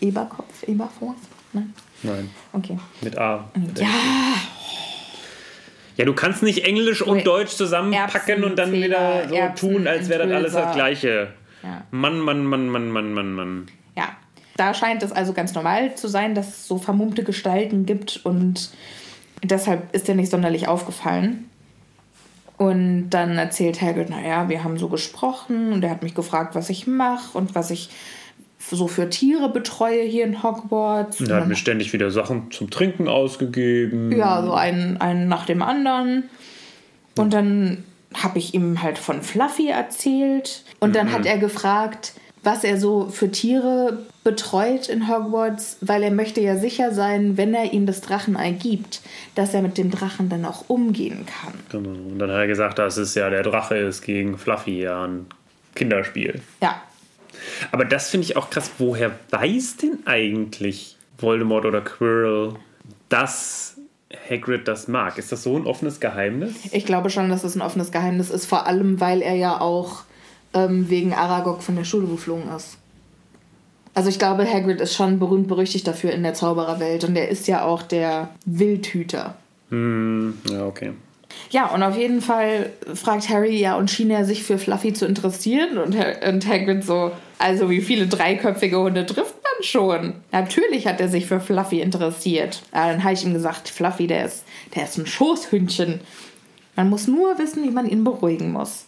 Eberkopf, Eberforth? Nein. Nein, Okay. mit A. Ja, Ja, du kannst nicht Englisch und Ui. Deutsch zusammenpacken und dann wieder so Erbsen, tun, als wäre das alles das. Gleiche. Ja. Mann, Mann, Mann, Mann, Mann, Mann, Mann. Da scheint es also ganz normal zu sein, dass es so vermummte Gestalten gibt und deshalb ist er nicht sonderlich aufgefallen. Und dann erzählt Hagrid, naja, wir haben so gesprochen und er hat mich gefragt, was ich mache und was ich so für Tiere betreue hier in Hogwarts. Und er hat mir ständig wieder Sachen zum Trinken ausgegeben. Ja, so einen, einen nach dem anderen. Und dann habe ich ihm halt von Fluffy erzählt. Und dann hat er gefragt, was er so für Tiere betreut in Hogwarts, weil er möchte ja sicher sein, wenn er ihm das Drachenei gibt, dass er mit dem Drachen dann auch umgehen kann. Genau. Und dann hat er gesagt, das ist ja der Drache ist gegen Fluffy ja ein Kinderspiel. Ja, Aber das finde ich auch krass. Woher weiß denn eigentlich Voldemort oder Quirrell, dass Hagrid das mag? Ist das so ein offenes Geheimnis? ich glaube schon, dass es ein offenes Geheimnis ist, vor allem weil er ja auch ähm, wegen Aragog von der Schule geflogen ist. Also ich glaube, Hagrid ist schon berühmt berüchtigt dafür in der Zaubererwelt und er ist ja auch der Wildhüter. Hm, ja, okay. Ja, und auf jeden Fall fragt Harry, ja, und schien er sich für Fluffy zu interessieren? Und, und Hagrid so, also wie viele dreiköpfige Hunde trifft man schon? Natürlich hat er sich für Fluffy interessiert. Ja, dann habe ich ihm gesagt, Fluffy, der ist, der ist ein Schoßhündchen. Man muss nur wissen, wie man ihn beruhigen muss.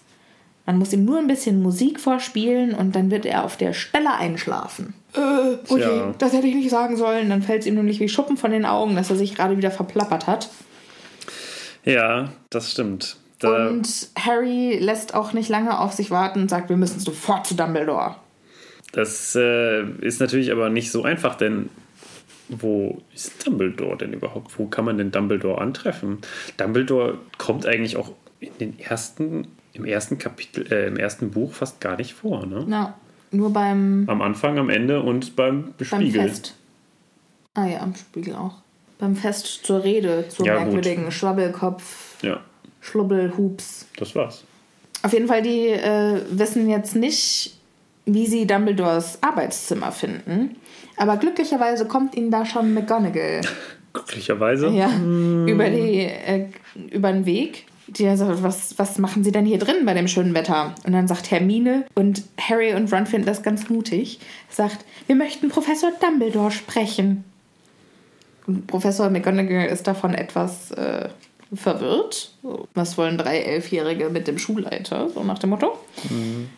Man muss ihm nur ein bisschen Musik vorspielen und dann wird er auf der Stelle einschlafen. Äh, okay, Tja. das hätte ich nicht sagen sollen. Dann fällt es ihm nämlich wie Schuppen von den Augen, dass er sich gerade wieder verplappert hat. Ja, das stimmt. Da, Und Harry lässt auch nicht lange auf sich warten und sagt, wir müssen sofort zu Dumbledore. das äh, ist natürlich aber nicht so einfach, denn wo ist Dumbledore denn überhaupt? Wo kann man denn Dumbledore antreffen? Dumbledore kommt eigentlich auch in den ersten, im ersten Kapitel, äh, im ersten Buch fast gar nicht vor, ne? Na, nur beim, Am Anfang, am Ende und beim beim Spiegel. Fest. Ah ja, am Spiegel auch. Beim Fest zur Rede, zur Ja, gut. merkwürdigen Schwabbelkopf, Ja, Schlubbelhups. das war's. Auf jeden Fall, die äh, wissen jetzt nicht, wie sie Dumbledores Arbeitszimmer finden. Aber glücklicherweise kommt ihnen da schon McGonagall Glücklicherweise. ja, über, die, äh, über den Weg. Die sagt, was, was machen Sie denn hier drin bei dem schönen Wetter? Und dann sagt Hermine und Harry und Ron finden das ganz mutig, sagt, wir möchten Professor Dumbledore sprechen. Und Professor McGonagall ist davon etwas äh, verwirrt. Was wollen drei Elfjährige mit dem Schulleiter? So nach dem Motto.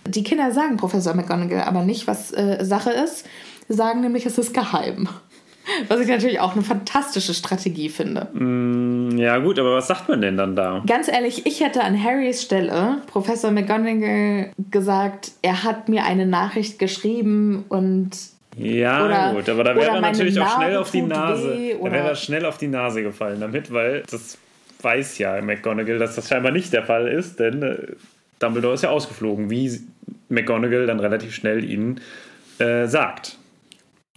Die Kinder sagen Professor McGonagall aber nicht, was äh, Sache ist. Sie sagen nämlich, es ist geheim. Was ich natürlich auch eine fantastische Strategie finde. Ja, gut, aber was sagt man denn dann da? Ganz ehrlich, ich hätte an Harrys Stelle Professor McGonagall gesagt, er hat mir eine Nachricht geschrieben und Ja, Oder- gut, aber da wäre er natürlich auch Narbe schnell auf die Nase. weh, Da wäre er schnell auf die Nase gefallen damit, weil das weiß ja McGonagall, dass das scheinbar nicht der Fall ist, denn äh, Dumbledore ist ja ausgeflogen, wie McGonagall dann relativ schnell ihnen äh, sagt.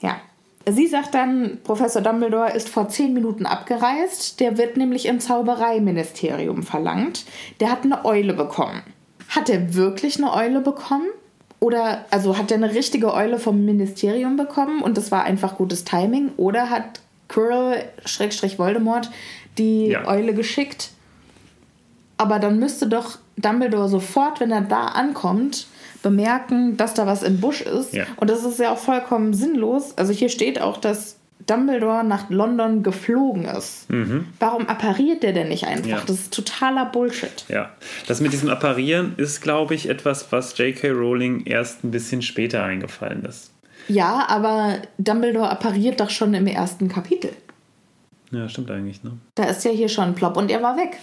ja. Sie sagt dann, Professor Dumbledore ist vor zehn Minuten abgereist. Der wird nämlich im Zaubereiministerium verlangt. Der hat eine Eule bekommen. Hat er wirklich eine Eule bekommen? Oder, also hat er eine richtige Eule vom Ministerium bekommen und das war einfach gutes Timing? Oder hat Quirrell, Schrägstrich Voldemort, die Ja. Eule geschickt? Aber dann müsste doch Dumbledore sofort, wenn er da ankommt, bemerken, dass da was im Busch ist. Ja. Und das ist ja auch vollkommen sinnlos. Also hier steht auch, dass Dumbledore nach London geflogen ist. Warum appariert der denn nicht einfach? Mhm. Ja. Das ist totaler Bullshit. Ja, das mit diesem Apparieren ist, glaube ich, etwas, was J.K. Rowling erst ein bisschen später eingefallen ist. Ja, aber Dumbledore appariert doch schon im ersten Kapitel. Ja, stimmt eigentlich, ne? Da ist ja hier schon plopp und er war weg.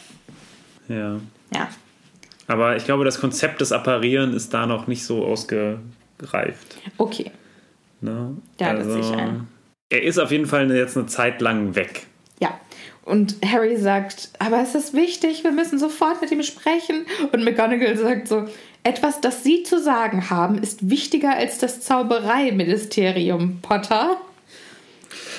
Ja. Ja. Aber ich glaube, das Konzept des Apparieren ist da noch nicht so ausgereift. Okay. Ne? Ja, das sehe ich ein. Er ist auf jeden Fall jetzt eine Zeit lang weg. Ja. Und Harry sagt, aber es ist wichtig, wir müssen sofort mit ihm sprechen. Und McGonagall sagt so, etwas, das Sie zu sagen haben, ist wichtiger als das Zaubereiministerium, Potter.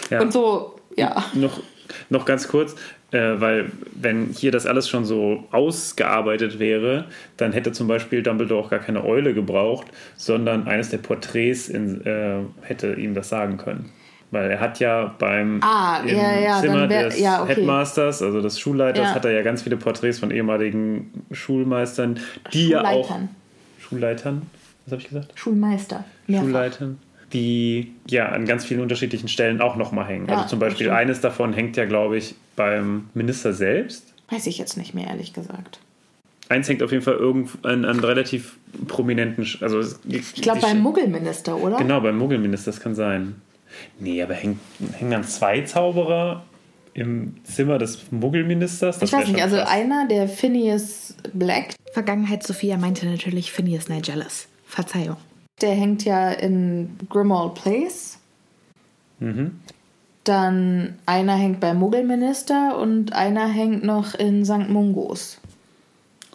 Ja. Und so, ja. noch, noch ganz kurz, äh, weil wenn hier das alles schon so ausgearbeitet wäre, dann hätte zum Beispiel Dumbledore auch gar keine Eule gebraucht, sondern eines der Porträts in, äh, hätte ihm das sagen können. Weil er hat ja beim Ah, im ja, ja, Zimmer wär- des ja, okay. Headmasters, also des Schulleiters, hat er ja ganz viele Porträts von ehemaligen Schulmeistern, die ja auch Schulleitern. Schulleitern, was habe ich gesagt? Schulmeister. Mehrfach. Schulleitern, die ja an ganz vielen unterschiedlichen Stellen auch nochmal hängen. Ja, also zum Beispiel eines davon hängt ja, glaube ich, beim Minister selbst. Weiß ich jetzt nicht mehr, ehrlich gesagt. Eins hängt auf jeden Fall irgend an, an relativ prominenten, Sch- also Ich glaube beim Muggelminister, oder? Genau, beim Muggelminister, das kann sein. Nee, aber hängen, hängen dann zwei Zauberer im Zimmer des Muggelministers? Das Ich weiß nicht, also krass. einer, der Phineas Black, Vergangenheit Sophia meinte natürlich Phineas Nigellus. Verzeihung. Der hängt ja in Grimmauld Place. Mhm. Dann einer hängt beim Muggelminister und einer hängt noch in St. Mungos.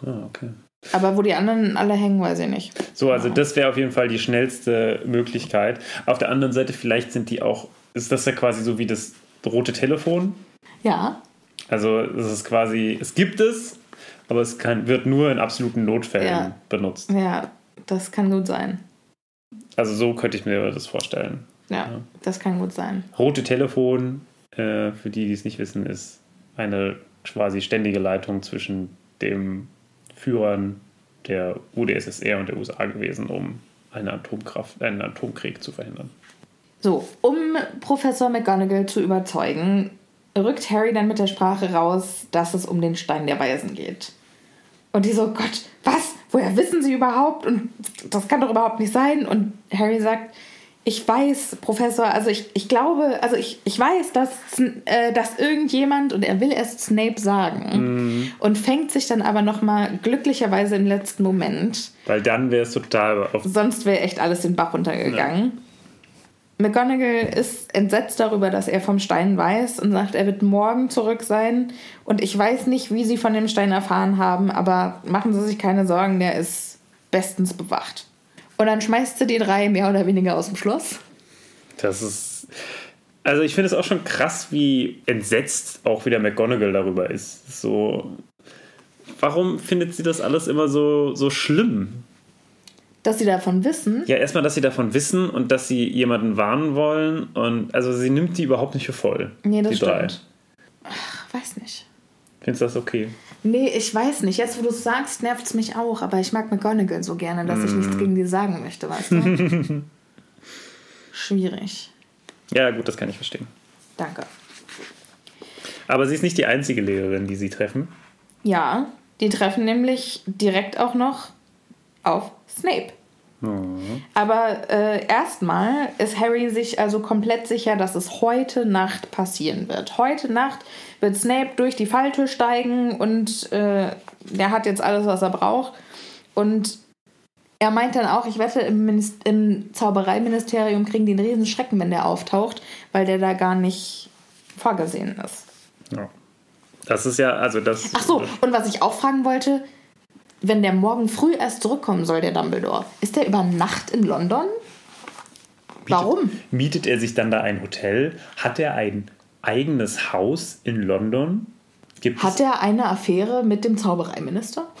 Ah, okay. Aber wo die anderen alle hängen, weiß ich nicht. So, also das wäre auf jeden Fall die schnellste Möglichkeit. Auf der anderen Seite, vielleicht sind die auch, ist das ja quasi so wie das rote Telefon. Ja, Also es ist quasi, es gibt es, aber es kann, wird nur in absoluten Notfällen Ja. benutzt. ja, das kann gut sein. Also so könnte ich mir das vorstellen. Ja, das kann gut sein. Rote Telefon, äh, für die, die es nicht wissen, ist eine quasi ständige Leitung zwischen dem Führern der UdSSR und der USA gewesen, um eine Atomkraft, einen Atomkrieg zu verhindern. So, um Professor McGonagall zu überzeugen, rückt Harry dann mit der Sprache raus, dass es um den Stein der Weisen geht. Und die so, Gott, was? Woher wissen Sie überhaupt? Und das kann doch überhaupt nicht sein. Und Harry sagt, ich weiß, Professor, also ich, ich glaube, also ich, ich weiß, dass, äh, dass irgendjemand, und er will erst Snape sagen, und fängt sich dann aber nochmal glücklicherweise im letzten Moment Weil dann wäre es total Sonst wäre echt alles den Bach runtergegangen. McGonagall ist entsetzt darüber, dass er vom Stein weiß und sagt, er wird morgen zurück sein. Und ich weiß nicht, wie sie von dem Stein erfahren haben, aber machen Sie sich keine Sorgen, der ist bestens bewacht. Und dann schmeißt sie die drei mehr oder weniger aus dem Schloss. Das ist. Also ich finde es auch schon krass, wie entsetzt auch wieder McGonagall darüber ist. So. Warum findet sie das alles immer so, so schlimm? Dass sie davon wissen. Ja, erstmal, dass sie davon wissen und dass sie jemanden warnen wollen. Und also sie nimmt die überhaupt nicht für voll. Nee, das die drei. stimmt. Ach, weiß nicht. Findest du das okay? Nee, ich weiß nicht. Jetzt, wo du es sagst, nervt es mich auch. Aber ich mag McGonagall so gerne, dass ich nichts gegen die sagen möchte, weißt du? Schwierig. Ja, gut, das kann ich verstehen. Danke. Aber sie ist nicht die einzige Lehrerin, die sie treffen. Ja, die treffen nämlich direkt auch noch auf Snape. Aber äh, erstmal ist Harry sich also komplett sicher, dass es heute Nacht passieren wird. Heute Nacht wird Snape durch die Falltür steigen und äh, der hat jetzt alles, was er braucht. Und er meint dann auch, ich wette, im, Minist im Zaubereiministerium kriegen die einen riesen Schrecken, wenn der auftaucht, weil der da gar nicht vorgesehen ist. Ja. Das ist ja, also das. Ach so, und was ich auch fragen wollte, wenn der morgen früh erst zurückkommen soll, der Dumbledore, ist der über Nacht in London? Warum? Mietet er sich dann da ein Hotel? Hat er ein eigenes Haus in London? Gibt Hat er eine Affäre mit dem Zaubereiminister?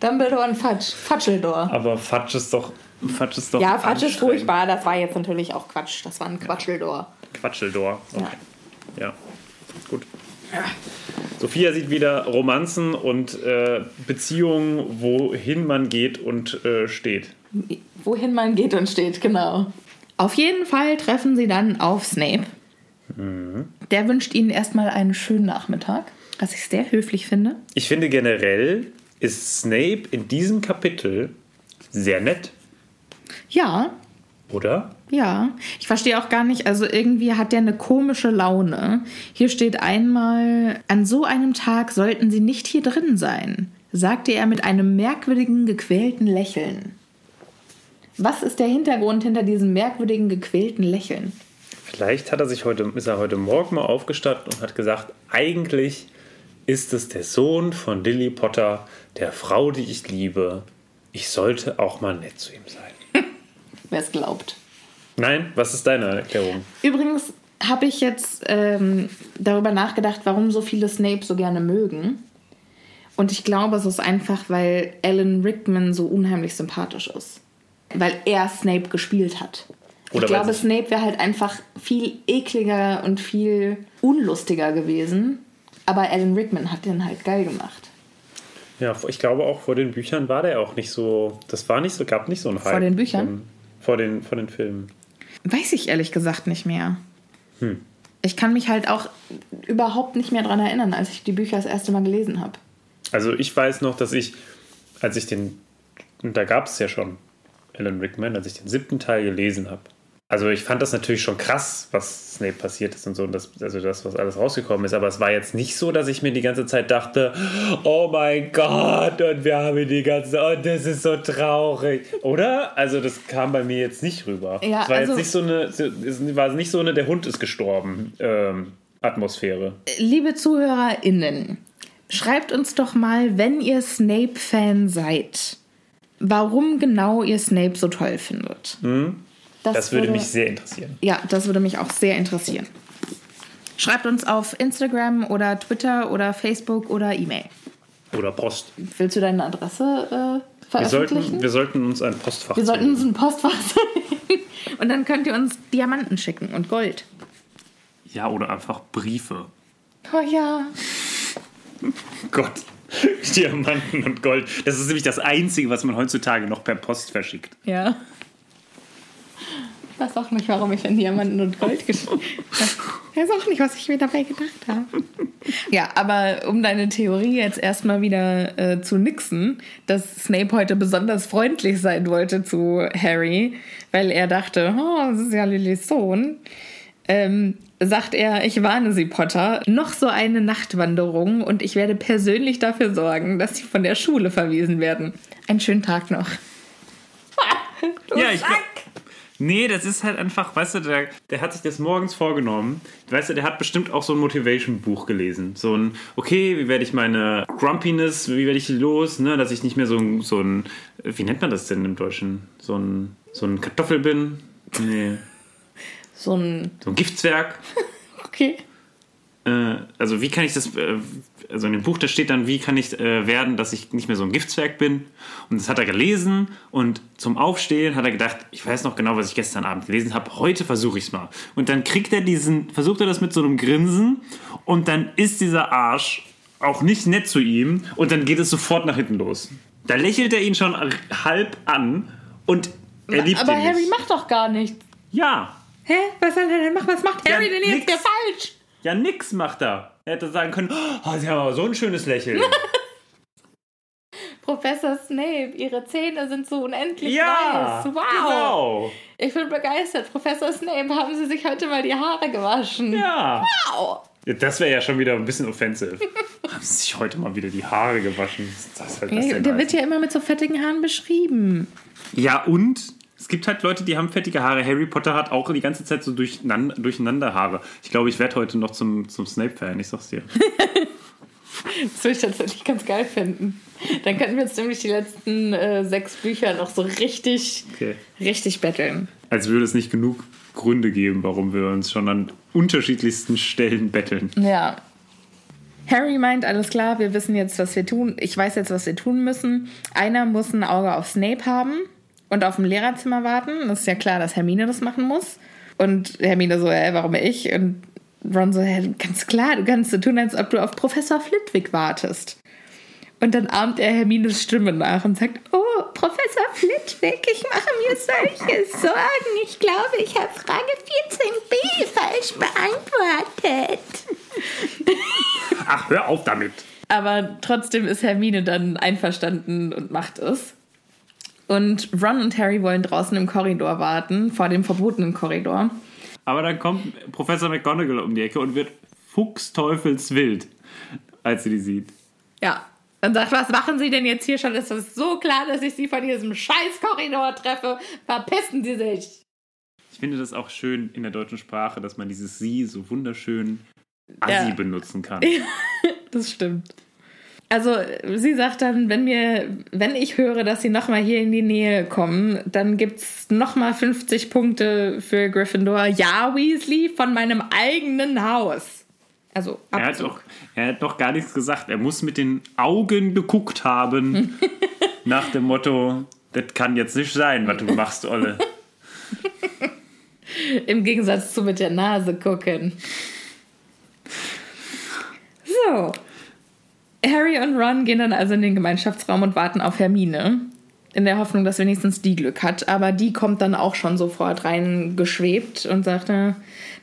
Dumbledore und Fudge. Fudgeldor. aber Fudge ist doch. Fudge ist doch. Ja, Fudge ist furchtbar. Das war jetzt natürlich auch Quatsch. Das war ein Quatscheldor. Quatscheldor. Okay. Ja. Gut. Sophia sieht wieder Romanzen und äh, Beziehungen, wohin man geht und äh, steht. Wohin man geht und steht, genau. Auf jeden Fall treffen sie dann auf Snape. Der wünscht ihnen erstmal einen schönen Nachmittag, was ich sehr höflich finde. Ich finde generell ist Snape in diesem Kapitel sehr nett, Ja, oder? ja. Ich verstehe auch gar nicht, also irgendwie hat der eine komische Laune. Hier steht einmal, an so einem Tag sollten sie nicht hier drin sein, sagte er mit einem merkwürdigen, gequälten Lächeln. Was ist der Hintergrund hinter diesem merkwürdigen, gequälten Lächeln? Vielleicht hat er sich heute, ist er heute Morgen mal aufgestanden und hat gesagt, eigentlich ist es der Sohn von Lily Potter, der Frau, die ich liebe. Ich sollte auch mal nett zu ihm sein. Wer es glaubt. Nein, was ist deine Erklärung? Übrigens habe ich jetzt ähm, darüber nachgedacht, warum so viele Snape so gerne mögen. Und ich glaube, es ist einfach, weil Alan Rickman so unheimlich sympathisch ist. Weil er Snape gespielt hat. Oder ich glaube, Snape wäre halt einfach viel ekliger und viel unlustiger gewesen. Aber Alan Rickman hat den halt geil gemacht. Ja, ich glaube auch vor den Büchern war der auch nicht so. Das war nicht so, gab nicht so ein Hype. den Büchern? Vor den, vor den Filmen. Weiß ich ehrlich gesagt nicht mehr. Hm. Ich kann mich halt auch überhaupt nicht mehr daran erinnern, als ich die Bücher das erste Mal gelesen habe. Also ich weiß noch, dass ich, als ich den, und da gab es ja schon Alan Rickman, als ich den siebten Teil gelesen habe. Also ich fand das natürlich schon krass, was Snape passiert ist und so, und das, also das, was alles rausgekommen ist. Aber es war jetzt nicht so, dass ich mir die ganze Zeit dachte, oh mein Gott, und wir haben die ganze oh, das ist so traurig. Oder? Also das kam bei mir jetzt nicht rüber. Ja, es war also- jetzt nicht so eine, es war nicht so eine, der Hund ist gestorben, ähm, Atmosphäre. Liebe ZuhörerInnen, schreibt uns doch mal, wenn ihr Snape-Fan seid, warum genau ihr Snape so toll findet. Das würde mich sehr interessieren. Ja, das würde mich auch sehr interessieren. Schreibt uns auf Instagram oder Twitter oder Facebook oder E-Mail. Oder Post. Willst du deine Adresse äh, Wir veröffentlichen? sollten, wir sollten uns ein Postfach Wir sollten uns ein Postfach zeigen. Und dann könnt ihr uns Diamanten schicken und Gold. Ja, oder einfach Briefe. Oh ja. Gott. Diamanten und Gold. Das ist nämlich das Einzige, was man heutzutage noch per Post verschickt. Ja. Ich weiß auch nicht, warum ich an Diamanten und Gold geschrieben habe. Ich weiß auch nicht, was ich mir dabei gedacht habe. Ja, aber um deine Theorie jetzt erstmal wieder äh, zu nixen, dass Snape heute besonders freundlich sein wollte zu Harry, weil er dachte, oh, das ist ja Lillys Sohn, ähm, sagt er, ich warne Sie, Potter, noch so eine Nachtwanderung und ich werde persönlich dafür sorgen, dass Sie von der Schule verwiesen werden. Einen schönen Tag noch. Du Ja, ich Sack! glaub- Nee, das ist halt einfach, weißt du, der, der hat sich das morgens vorgenommen. Weißt du, der hat bestimmt auch so ein Motivation-Buch gelesen. So ein, okay, wie werde ich meine Grumpiness, wie werde ich los, ne, dass ich nicht mehr so ein, so ein, wie nennt man das denn im Deutschen? So ein, so ein Kartoffel bin? Nee, So ein. so ein Giftzwerg. Okay. Äh, also wie kann ich das, äh, also in dem Buch, da steht dann, wie kann ich äh, werden, dass ich nicht mehr so ein Giftzwerg bin. Und das hat er gelesen und zum Aufstehen hat er gedacht, ich weiß noch genau, was ich gestern Abend gelesen habe, heute versuche ich es mal. Und dann kriegt er diesen, versucht er das mit so einem Grinsen und dann ist dieser Arsch auch nicht nett zu ihm und dann geht es sofort nach hinten los. Da lächelt er ihn schon halb an und er liebt Aber ihn Harry nicht. macht doch gar nichts. Ja, Hä? Was soll er denn machen? Was macht Ja, Harry denn jetzt nix. hier falsch? ja nix macht er. Er hätte sagen können, oh, sie haben aber so ein schönes Lächeln. Professor Snape, ihre Zähne sind so unendlich Ja, weiß. Wow. genau. Ich bin begeistert. Professor Snape, haben Sie sich heute mal die Haare gewaschen? Ja. Wow. Das wäre ja schon wieder ein bisschen offensiv. Haben sie sich heute mal wieder die Haare gewaschen? Das Ja, denn der wird heißen? ja immer mit so fettigen Haaren beschrieben. ja, und es gibt halt Leute, die haben fettige Haare. Harry Potter hat auch die ganze Zeit so durcheinander, durcheinander Haare. Ich glaube, ich werde heute noch zum, zum Snape-Fan, ich sag's dir. Das würde ich tatsächlich ganz geil finden. Dann könnten wir uns nämlich die letzten äh, sechs Bücher noch so richtig, Okay. richtig betteln. Als würde es nicht genug Gründe geben, warum wir uns schon an unterschiedlichsten Stellen betteln. Ja. Harry meint, alles klar, wir wissen jetzt, was wir tun. Ich weiß jetzt, was wir tun müssen. Einer muss ein Auge auf Snape haben und auf dem Lehrerzimmer warten. Das ist ja klar, dass Hermine das machen muss. Und Hermine so, hä, warum ich? Und Ron so, hä, ganz klar, du kannst so tun, als ob du auf Professor Flitwick wartest. Und dann ahmt er Hermines Stimme nach und sagt, oh, Professor Flitwick, ich mache mir solche Sorgen. Ich glaube, ich habe Frage 14b falsch beantwortet. Ach, hör auf damit. Aber trotzdem ist Hermine dann einverstanden und macht es. Und Ron und Harry wollen draußen im Korridor warten, vor dem verbotenen Korridor. Aber dann kommt Professor McGonagall um die Ecke und wird fuchsteufelswild, als sie die sieht. Ja. Und sagt, was machen Sie denn jetzt hier schon? Es ist so klar, dass ich Sie von diesem scheiß Korridor treffe. Verpissen Sie sich. Ich finde das auch schön in der deutschen Sprache, dass man dieses Sie so wunderschön assi Ja. benutzen kann. Das stimmt. Also sie sagt dann, wenn mir, wenn ich höre, dass sie nochmal hier in die Nähe kommen, dann gibt's nochmal 50 Punkte für Gryffindor. Ja, Weasley, von meinem eigenen Haus. Also Er hat, doch, er hat doch gar nichts gesagt. Er muss mit den Augen geguckt haben. nach dem Motto, das kann jetzt nicht sein, was du machst, Olle. Im Gegensatz zu mit der Nase gucken. So. Harry und Ron gehen dann also in den Gemeinschaftsraum und warten auf Hermine. In der Hoffnung, dass wenigstens die Glück hat. Aber die kommt dann auch schon sofort reingeschwebt und sagt, äh,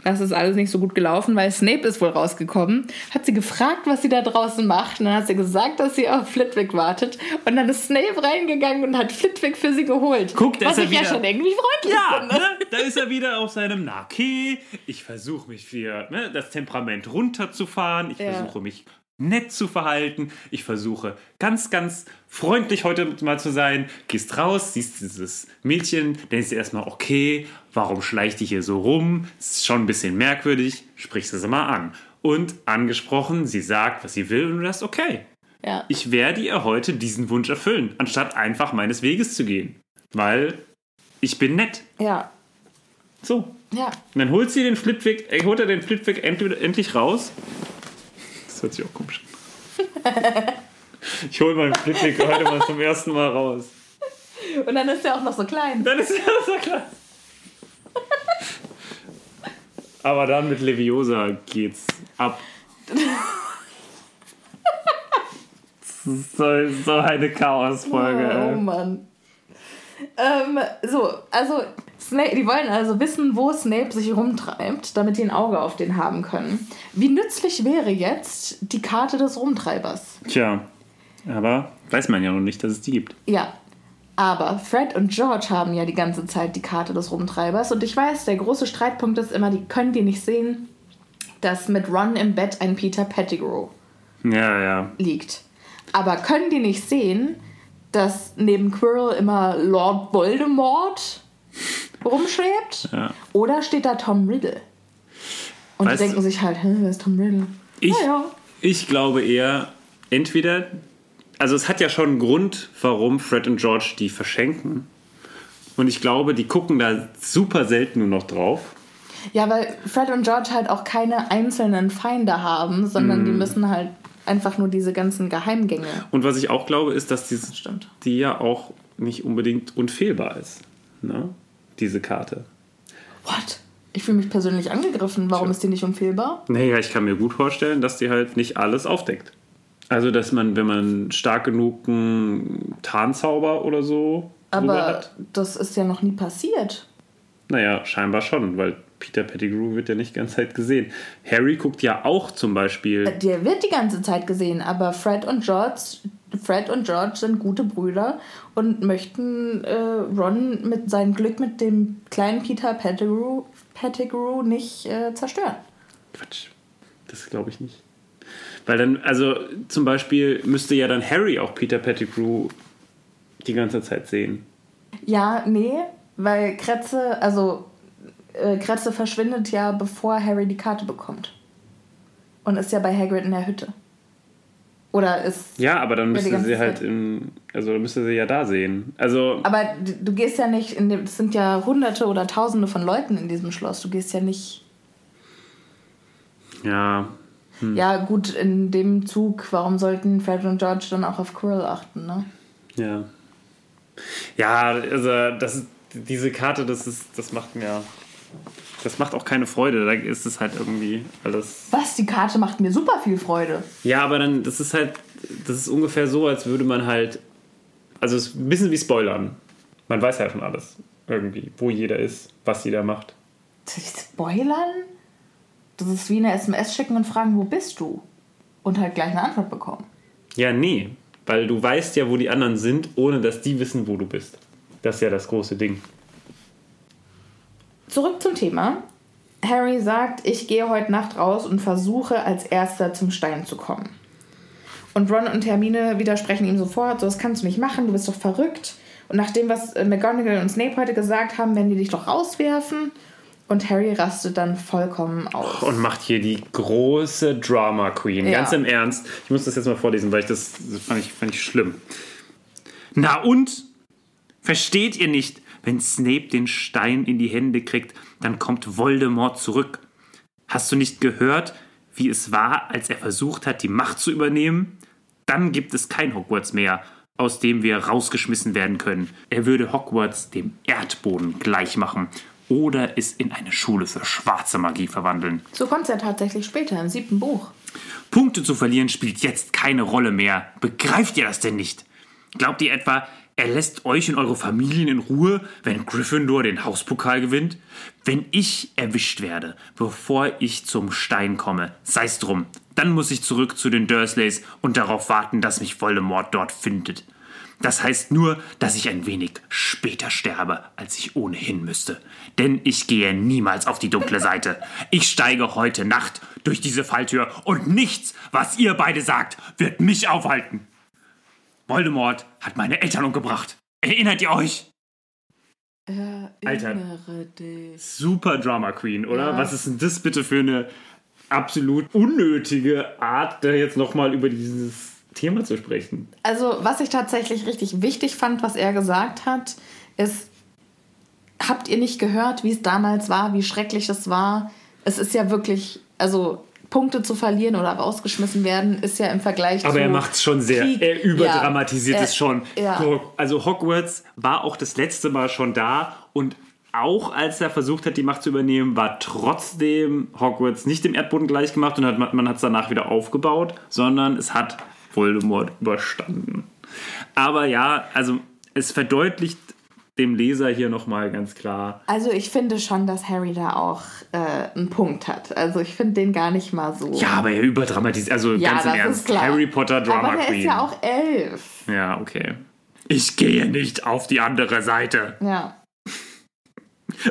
das ist alles nicht so gut gelaufen, weil Snape ist wohl rausgekommen. Hat sie gefragt, was sie da draußen macht. Und dann hat sie gesagt, dass sie auf Flitwick wartet. Und dann ist Snape reingegangen und hat Flitwick für sie geholt. Guck, da was ist er ich ja wieder. schon irgendwie freundlich Ja, finde. ne? da ist er wieder auf seinem Na okay, ich versuche mich für ne, das Temperament runterzufahren, ich Ja. versuche mich nett zu verhalten, ich versuche ganz, ganz freundlich heute mal zu sein, gehst raus, siehst dieses Mädchen, denkst dir erstmal, okay, warum schleicht die hier so rum, ist schon ein bisschen merkwürdig, sprichst du sie mal an. Und angesprochen, sie sagt, was sie will und du sagst, okay, Ja. ich werde ihr heute diesen Wunsch erfüllen, anstatt einfach meines Weges zu gehen. Weil ich bin nett. Ja. So. Ja. Und dann holt sie den Flitwick, äh, holt er den end, endlich raus. Das hört sich auch komisch an. Ich hole meinen Flitwick heute mal zum ersten Mal raus. Und dann ist er auch noch so klein. Dann ist er so klar. Aber dann mit Leviosa geht's ab. So, so eine Chaosfolge. Oh ey. Mann. Ähm, so, also Snape, die wollen also wissen, wo Snape sich rumtreibt, damit die ein Auge auf den haben können. Wie nützlich wäre jetzt die Karte des Rumtreibers? Tja, aber weiß man ja noch nicht, dass es die gibt. Ja. Aber Fred und George haben ja die ganze Zeit die Karte des Rumtreibers. Und ich weiß, der große Streitpunkt ist immer, die können die nicht sehen, dass mit Ron im Bett ein Peter Pettigrew Ja, ja. liegt. Aber können die nicht sehen, dass neben Quirrell immer Lord Voldemort rumschwebt? Ja. Oder steht da Tom Riddle? Und Weißt die denken sich halt, hä, wer ist Tom Riddle? Ich, Naja. ich glaube eher, entweder, also es hat ja schon einen Grund, warum Fred und George die verschenken. Und ich glaube, die gucken da super selten nur noch drauf. Ja, weil Fred und George halt auch keine einzelnen Feinde haben, sondern Mhm. die müssen halt einfach nur diese ganzen Geheimgänge. Und was ich auch glaube, ist, dass diese, Stimmt. die ja auch nicht unbedingt unfehlbar ist. Ne? Diese Karte. What? Ich fühle mich persönlich angegriffen. Warum ist die nicht unfehlbar? Naja, ich kann mir gut vorstellen, dass die halt nicht alles aufdeckt. Also, dass man, wenn man stark genug einen Tarnzauber oder so Aber hat. das ist ja noch nie passiert. Naja, scheinbar schon, weil Peter Pettigrew wird ja nicht die ganze Zeit gesehen. Harry guckt ja auch zum Beispiel. Der wird die ganze Zeit gesehen, aber Fred und George, Fred und George sind gute Brüder und möchten äh, Ron mit seinem Glück mit dem kleinen Peter Pettigrew, Pettigrew nicht äh, zerstören. Quatsch. Das glaube ich nicht. Weil dann, also zum Beispiel müsste ja dann Harry auch Peter Pettigrew die ganze Zeit sehen. Ja, nee, weil Kretze, also äh, Kretze verschwindet ja, bevor Harry die Karte bekommt. Und ist ja bei Hagrid in der Hütte. Oder ist. Ja, aber dann müsste sie halt in. Also müsste sie ja da sehen. Also. Aber du gehst ja nicht in dem. Es sind ja hunderte oder tausende von Leuten in diesem Schloss. Du gehst ja nicht. Ja. Hm. Ja, gut, in dem Zug, warum sollten Fred und George dann auch auf Quirrell achten, ne? Ja. Ja, also das ist, diese Karte, das ist, das macht mir. Das macht auch keine Freude. Da ist es halt irgendwie alles. Was? Die Karte macht mir super viel Freude. Ja, aber dann, das ist halt, das ist ungefähr so, als würde man halt, also es ist ein bisschen wie Spoilern. Man weiß ja schon alles irgendwie, wo jeder ist, was jeder macht. Spoilern? Das ist wie eine SMS schicken und fragen, wo bist du? Und halt gleich eine Antwort bekommen. Ja, nee, weil du weißt ja, wo die anderen sind, ohne dass die wissen, wo du bist. Das ist ja das große Ding. Zurück zum Thema. Harry sagt, ich gehe heute Nacht raus und versuche als erster zum Stein zu kommen. Und Ron und Hermine widersprechen ihm sofort, so das kannst du nicht machen, du bist doch verrückt. Und nach dem, was äh, McGonagall und Snape heute gesagt haben, werden die dich doch rauswerfen. Und Harry rastet dann vollkommen aus. Und macht hier die große Drama Queen. Ja. Ganz im Ernst. Ich muss das jetzt mal vorlesen, weil ich das, das fand, ich, fand ich schlimm. Na und? Versteht ihr nicht? Wenn Snape den Stein in die Hände kriegt, dann kommt Voldemort zurück. Hast du nicht gehört, wie es war, als er versucht hat, die Macht zu übernehmen? Dann gibt es kein Hogwarts mehr, aus dem wir rausgeschmissen werden können. Er würde Hogwarts dem Erdboden gleichmachen oder es in eine Schule für schwarze Magie verwandeln. So kommt es ja tatsächlich später im siebten Buch. Punkte zu verlieren spielt jetzt keine Rolle mehr. Begreift ihr das denn nicht? Glaubt ihr etwa, er lässt euch und eure Familien in Ruhe, wenn Gryffindor den Hauspokal gewinnt? Wenn ich erwischt werde, bevor ich zum Stein komme, sei's drum, dann muss ich zurück zu den Dursleys und darauf warten, dass mich Voldemort dort findet. Das heißt nur, dass ich ein wenig später sterbe, als ich ohnehin müsste. Denn ich gehe niemals auf die dunkle Seite. Ich steige heute Nacht durch diese Falltür und nichts, was ihr beide sagt, wird mich aufhalten. Voldemort hat meine Eltern umgebracht. Erinnert ihr euch? Alter. Erinnere dich. Super Drama Queen, oder? Ja. Was ist denn das bitte für eine absolut unnötige Art, da jetzt nochmal über dieses Thema zu sprechen? Also, was ich tatsächlich richtig wichtig fand, was er gesagt hat, ist, habt ihr nicht gehört, wie es damals war, wie schrecklich es war? Es ist ja wirklich, also Punkte zu verlieren oder rausgeschmissen werden, ist ja im Vergleich Aber zu er macht es schon sehr, Krieg- er überdramatisiert Ja, es schon. Ja. Also Hogwarts war auch das letzte Mal schon da und auch als er versucht hat, die Macht zu übernehmen, war trotzdem Hogwarts nicht dem Erdboden gleich gemacht und hat, man hat es danach wieder aufgebaut, sondern es hat Voldemort überstanden. Aber ja, also es verdeutlicht dem Leser hier nochmal ganz klar, Also ich finde schon, dass Harry da auch äh, einen Punkt hat. Also ich finde den gar nicht mal so. ja, aber er überdramatisiert, also Ja, ganz im Ernst. Harry Potter Drama Aber der Queen. ist ja auch elf. ja, okay. Ich gehe nicht auf die andere Seite. Ja.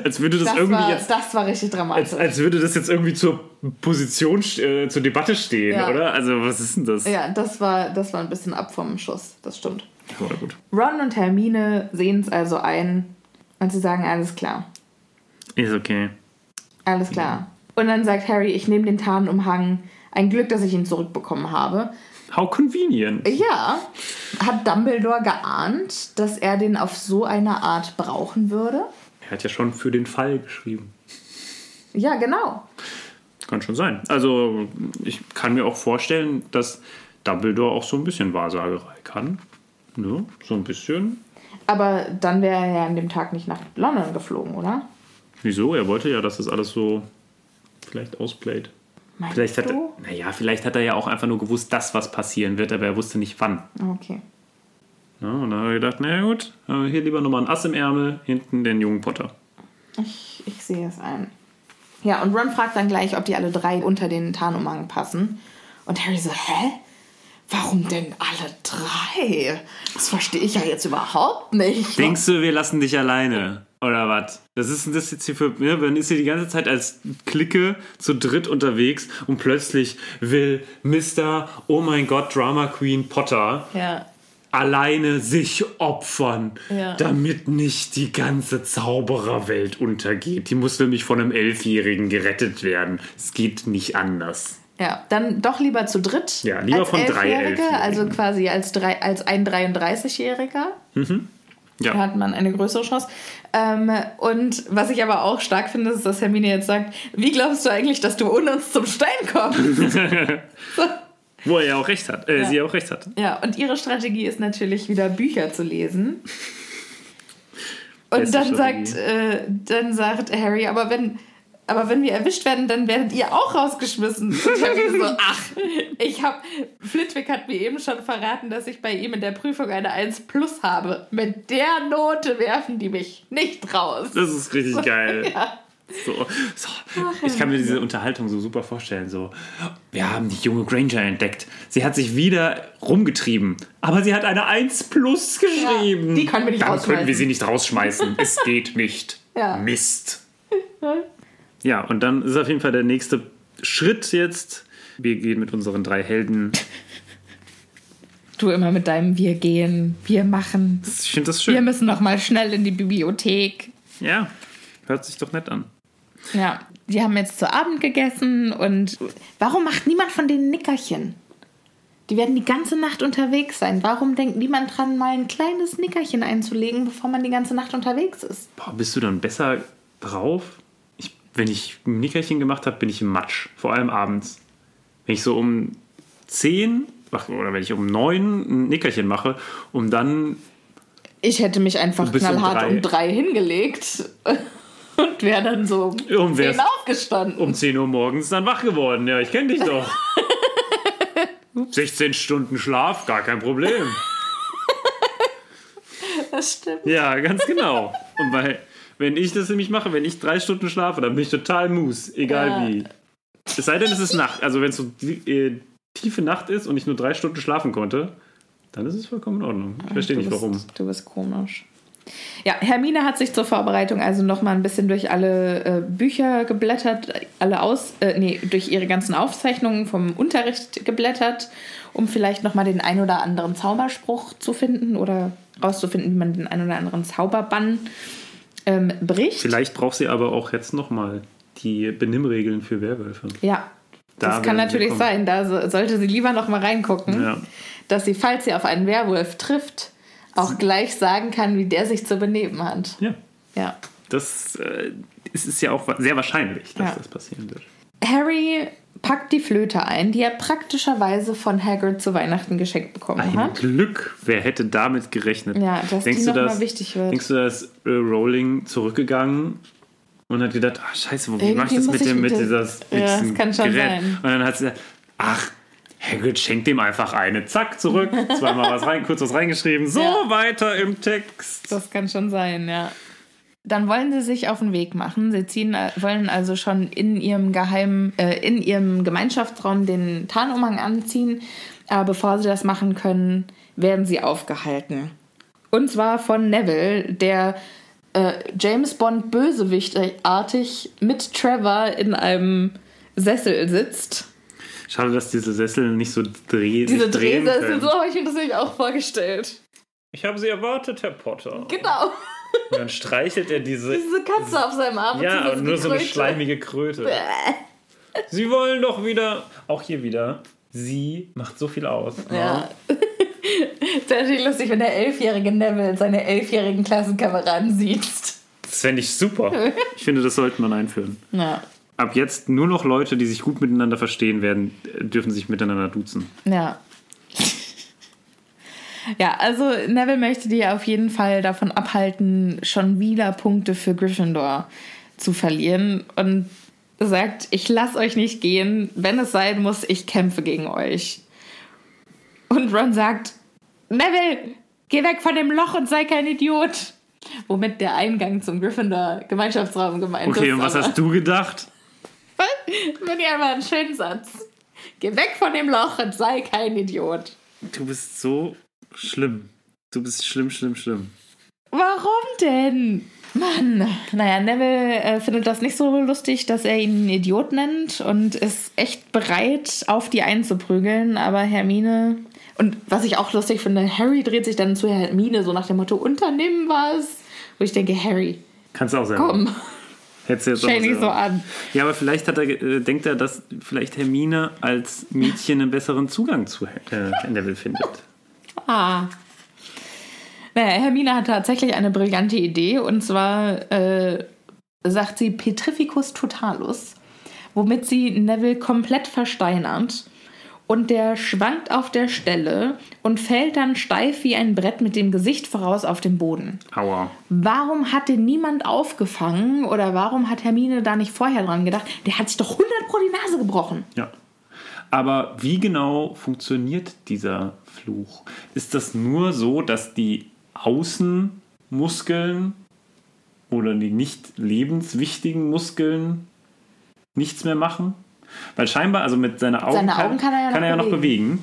Als würde das, Das, irgendwie war, jetzt das war richtig dramatisch. Als, als würde das jetzt irgendwie zur Position, äh, zur Debatte stehen, Ja. oder? Also, was ist denn das? ja, das war, das war ein bisschen ab vom Schuss. Das stimmt. Oder gut. Ron und Hermine sehen es also ein und sie sagen, alles klar. Ist okay. Alles klar. Und dann sagt Harry, ich nehme den Tarnumhang. Ein Glück, dass ich ihn zurückbekommen habe. How convenient. Ja, hat Dumbledore geahnt, dass er den auf so eine Art brauchen würde? Er hat ja schon für den Fall geschrieben. Ja, genau. Kann schon sein. Also, ich kann mir auch vorstellen, dass Dumbledore auch so ein bisschen Wahrsagerei kann. Ne? So ein bisschen. Aber dann wäre er ja an dem Tag nicht nach London geflogen, oder? Wieso? Er wollte ja, dass das alles so vielleicht ausplayt. Meinst Vielleicht hat er, du? naja, vielleicht hat er ja auch einfach nur gewusst, dass was passieren wird, aber er wusste nicht wann. Okay. Ja, und dann hat er gedacht, na gut, äh, hier lieber nochmal ein Ass im Ärmel, hinten den jungen Potter. Ich, ich sehe es ein. Ja, und Ron fragt dann gleich, ob die alle drei unter den Tarnumhang passen. Und Harry so, hä? Warum denn alle drei? Das verstehe ich ja jetzt überhaupt nicht. Denkst du, wir lassen dich alleine? Oder was? Das ist denn das jetzt hier für. Ja, man ist hier die ganze Zeit als Clique zu dritt unterwegs und plötzlich will Mr. Oh mein Gott, Drama Queen Potter Ja. alleine sich opfern, Ja. damit nicht die ganze Zaubererwelt untergeht. Die muss nämlich von einem Elfjährigen gerettet werden. Es geht nicht anders. Ja, dann doch lieber zu dritt. Ja, lieber als von drei Elfjährige. Also quasi als, drei, als ein 33-Jähriger. Ja. Da hat man eine größere Chance. Ähm, und was ich aber auch stark finde, ist, dass Hermine jetzt sagt, wie glaubst du eigentlich, dass du ohne uns zum Stein kommst? Wo er ja auch recht hat. Äh, Ja. Sie ja auch recht hat. ja, und ihre Strategie ist natürlich wieder Bücher zu lesen. Und Beste dann Strategie. sagt, äh, dann sagt Harry, aber wenn, aber wenn wir erwischt werden, dann werdet ihr auch rausgeschmissen. Und Harry so, ach, ich hab, Flitwick hat mir eben schon verraten, dass ich bei ihm in der Prüfung eine 1 plus habe. Mit der Note werfen die mich nicht raus. Das ist richtig geil. Ja. So, so. Ich kann mir diese Unterhaltung so super vorstellen. So, wir haben die junge Granger entdeckt. Sie hat sich wieder rumgetrieben, aber sie hat eine 1 plus geschrieben. Ja, die können wir nicht Dann können wir rausschmeißen. sie nicht rausschmeißen. es geht nicht. Ja. Mist. Ja, und dann ist auf jeden Fall der nächste Schritt jetzt. Wir gehen mit unseren drei Helden. Du immer mit deinem Wir gehen, wir machen. Ich finde das Wir schön. müssen noch mal schnell in die Bibliothek. Ja, hört sich doch nett an. Ja, die haben jetzt zu Abend gegessen und warum macht niemand von denen Nickerchen? Die werden die ganze Nacht unterwegs sein. Warum denkt niemand dran, mal ein kleines Nickerchen einzulegen, bevor man die ganze Nacht unterwegs ist? Boah, bist du dann besser drauf? Wenn ich ein Nickerchen gemacht habe, bin ich im Matsch. Vor allem abends. Wenn ich so um 10 ach, oder wenn ich um 9 ein Nickerchen mache, um dann. Ich hätte mich einfach bist um knallhart drei. um drei, hingelegt und wäre dann so um Und wär's- 10 aufgestanden. um 10 Uhr morgens dann wach geworden. Ja, ich kenne dich doch. 16 Stunden Schlaf, gar kein Problem. Das stimmt. Ja, ganz genau. Und weil, wenn ich das nämlich mache, wenn ich drei Stunden schlafe, dann bin ich total mus, egal Ja. wie. Es sei denn, es ist Nacht. Also wenn es so äh, tiefe Nacht ist und ich nur drei Stunden schlafen konnte, dann ist es vollkommen in Ordnung. Ich verstehe nicht, bist- warum. Du bist komisch. Ja, Hermine hat sich zur Vorbereitung also noch mal ein bisschen durch alle äh, Bücher geblättert, alle aus, äh, nee, durch ihre ganzen Aufzeichnungen vom Unterricht geblättert, um vielleicht noch mal den ein oder anderen Zauberspruch zu finden oder rauszufinden, wie man den ein oder anderen Zauberbann ähm, bricht. Vielleicht braucht sie aber auch jetzt nochmal die Benimmregeln für Werwölfe. Ja, Da das kann sie natürlich sein. Da so, sollte sie lieber noch mal reingucken, Ja. dass sie, falls sie auf einen Werwolf trifft, auch gleich sagen kann, wie der sich zu benehmen hat. Ja, Ja. das äh, ist ja auch sehr wahrscheinlich, dass Ja. das passieren wird. Harry packt die Flöte ein, die er praktischerweise von Hagrid zu Weihnachten geschenkt bekommen Ein hat. Glück, wer hätte damit gerechnet? Ja, dass die noch mal wichtig wird. Denkst du, dass äh, Rowling zurückgegangen und hat gedacht, ach scheiße, wie mach ich das mit dem mit dieses Ja, das kann schon Gerät? sein. Und dann hat sie gesagt, ach, Hagrid schenkt dem einfach eine, zack, zurück, zweimal was rein, kurz was reingeschrieben, so Ja. weiter im Text. Das kann schon sein, ja. Dann wollen sie sich auf den Weg machen. Sie ziehen, äh, wollen also schon in ihrem geheimen, äh, in ihrem Gemeinschaftsraum den Tarnumhang anziehen. Aber bevor sie das machen können, werden sie aufgehalten. Und zwar von Neville, der äh, James Bond Bösewichtartig mit Trevor in einem Sessel sitzt. Schade, dass diese Sessel nicht so dreh Diese drehen Drehsessel, können. so habe ich mir das nämlich auch vorgestellt. Ich habe sie erwartet, Herr Potter. Genau. Und dann streichelt er diese, Diese Katze auf seinem Arm. ja, und aber nur so eine Kröte. schleimige Kröte. Sie wollen doch wieder, auch hier wieder, sie macht so viel aus. ne? Ja. Es wäre natürlich lustig, wenn der elfjährige Neville seine elfjährigen Klassenkameraden sieht. Das fände ich super. Ich finde, das sollte man einführen. Ja. Ab jetzt nur noch Leute, die sich gut miteinander verstehen werden, dürfen sich miteinander duzen. Ja. Ja, also Neville möchte die auf jeden Fall davon abhalten, schon wieder Punkte für Gryffindor zu verlieren und sagt, ich lasse euch nicht gehen, wenn es sein muss, ich kämpfe gegen euch. Und Ron sagt, Neville, geh weg von dem Loch und sei kein Idiot. Womit der Eingang zum Gryffindor Gemeinschaftsraum gemeint ist. Okay, und was hast du gedacht? Finde ich einfach einen schönen Satz. Geh weg von dem Loch und sei kein Idiot. Du bist so schlimm. Du bist schlimm, schlimm, schlimm. Warum denn? Mann. Naja, Neville äh, findet das nicht so lustig, dass er ihn einen Idiot nennt und ist echt bereit, auf die einzuprügeln. Aber Hermine. Und was ich auch lustig finde, Harry dreht sich dann zu Hermine so nach dem Motto: Unternehmen was. Wo ich denke, Harry, Kannst du auch selber. komm. Hättest du jetzt auch Stell dich so an. Ja, aber vielleicht hat er, äh, denkt er, dass vielleicht Hermine als Mädchen einen besseren Zugang zu äh, Neville findet. Ah. Naja, Hermine hat tatsächlich eine brillante Idee und zwar äh, sagt sie Petrificus totalus, womit sie Neville komplett versteinert und der schwankt auf der Stelle und fällt dann steif wie ein Brett mit dem Gesicht voraus auf den Boden. Aua. Warum hat den niemand aufgefangen oder warum hat Hermine da nicht vorher dran gedacht? Der hat sich doch 100 pro die Nase gebrochen. Ja. Aber wie genau funktioniert dieser Fluch? Ist das nur so, dass die Außenmuskeln oder die nicht lebenswichtigen Muskeln nichts mehr machen? Weil scheinbar, also mit seinen Augen, Seine Augen kann er ja noch noch bewegen.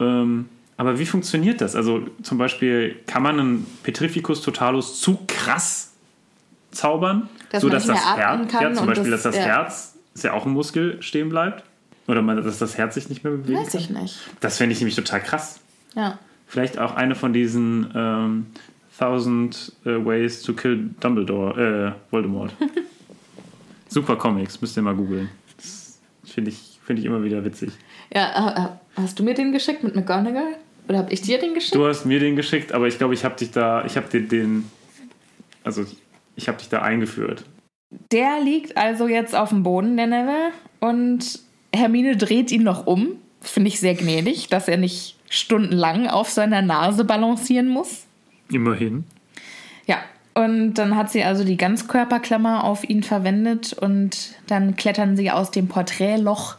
Ähm, aber wie funktioniert das? Also zum Beispiel, kann man einen Petrificus totalus zu krass zaubern, Dass so man dass nicht das Herz, kann ja, zum Beispiel, das- dass das ja. Herz, ist ja auch ein Muskel, stehen bleibt? Oder man, dass das Herz sich nicht mehr bewegt? Weiß ich nicht. Das fände ich nämlich total krass. Ja. Vielleicht auch eine von diesen ähm, Thousand äh, Ways to Kill Dumbledore, äh, Voldemort. Super Comics, müsst ihr mal googeln. Das Finde ich, find ich immer wieder witzig. Ja, äh, äh, hast du mir den geschickt mit McGonagall? Oder hab ich dir den geschickt? Du hast mir den geschickt, aber ich glaube, ich habe dich da, ich habe dir den, also ich habe dich da eingeführt. Der liegt also jetzt auf dem Boden, der Neville, und Hermine dreht ihn noch um. Finde ich sehr gnädig, dass er nicht stundenlang auf seiner Nase balancieren muss. Immerhin. Ja, und dann hat sie also die Ganzkörperklammer auf ihn verwendet und dann klettern sie aus dem Porträtloch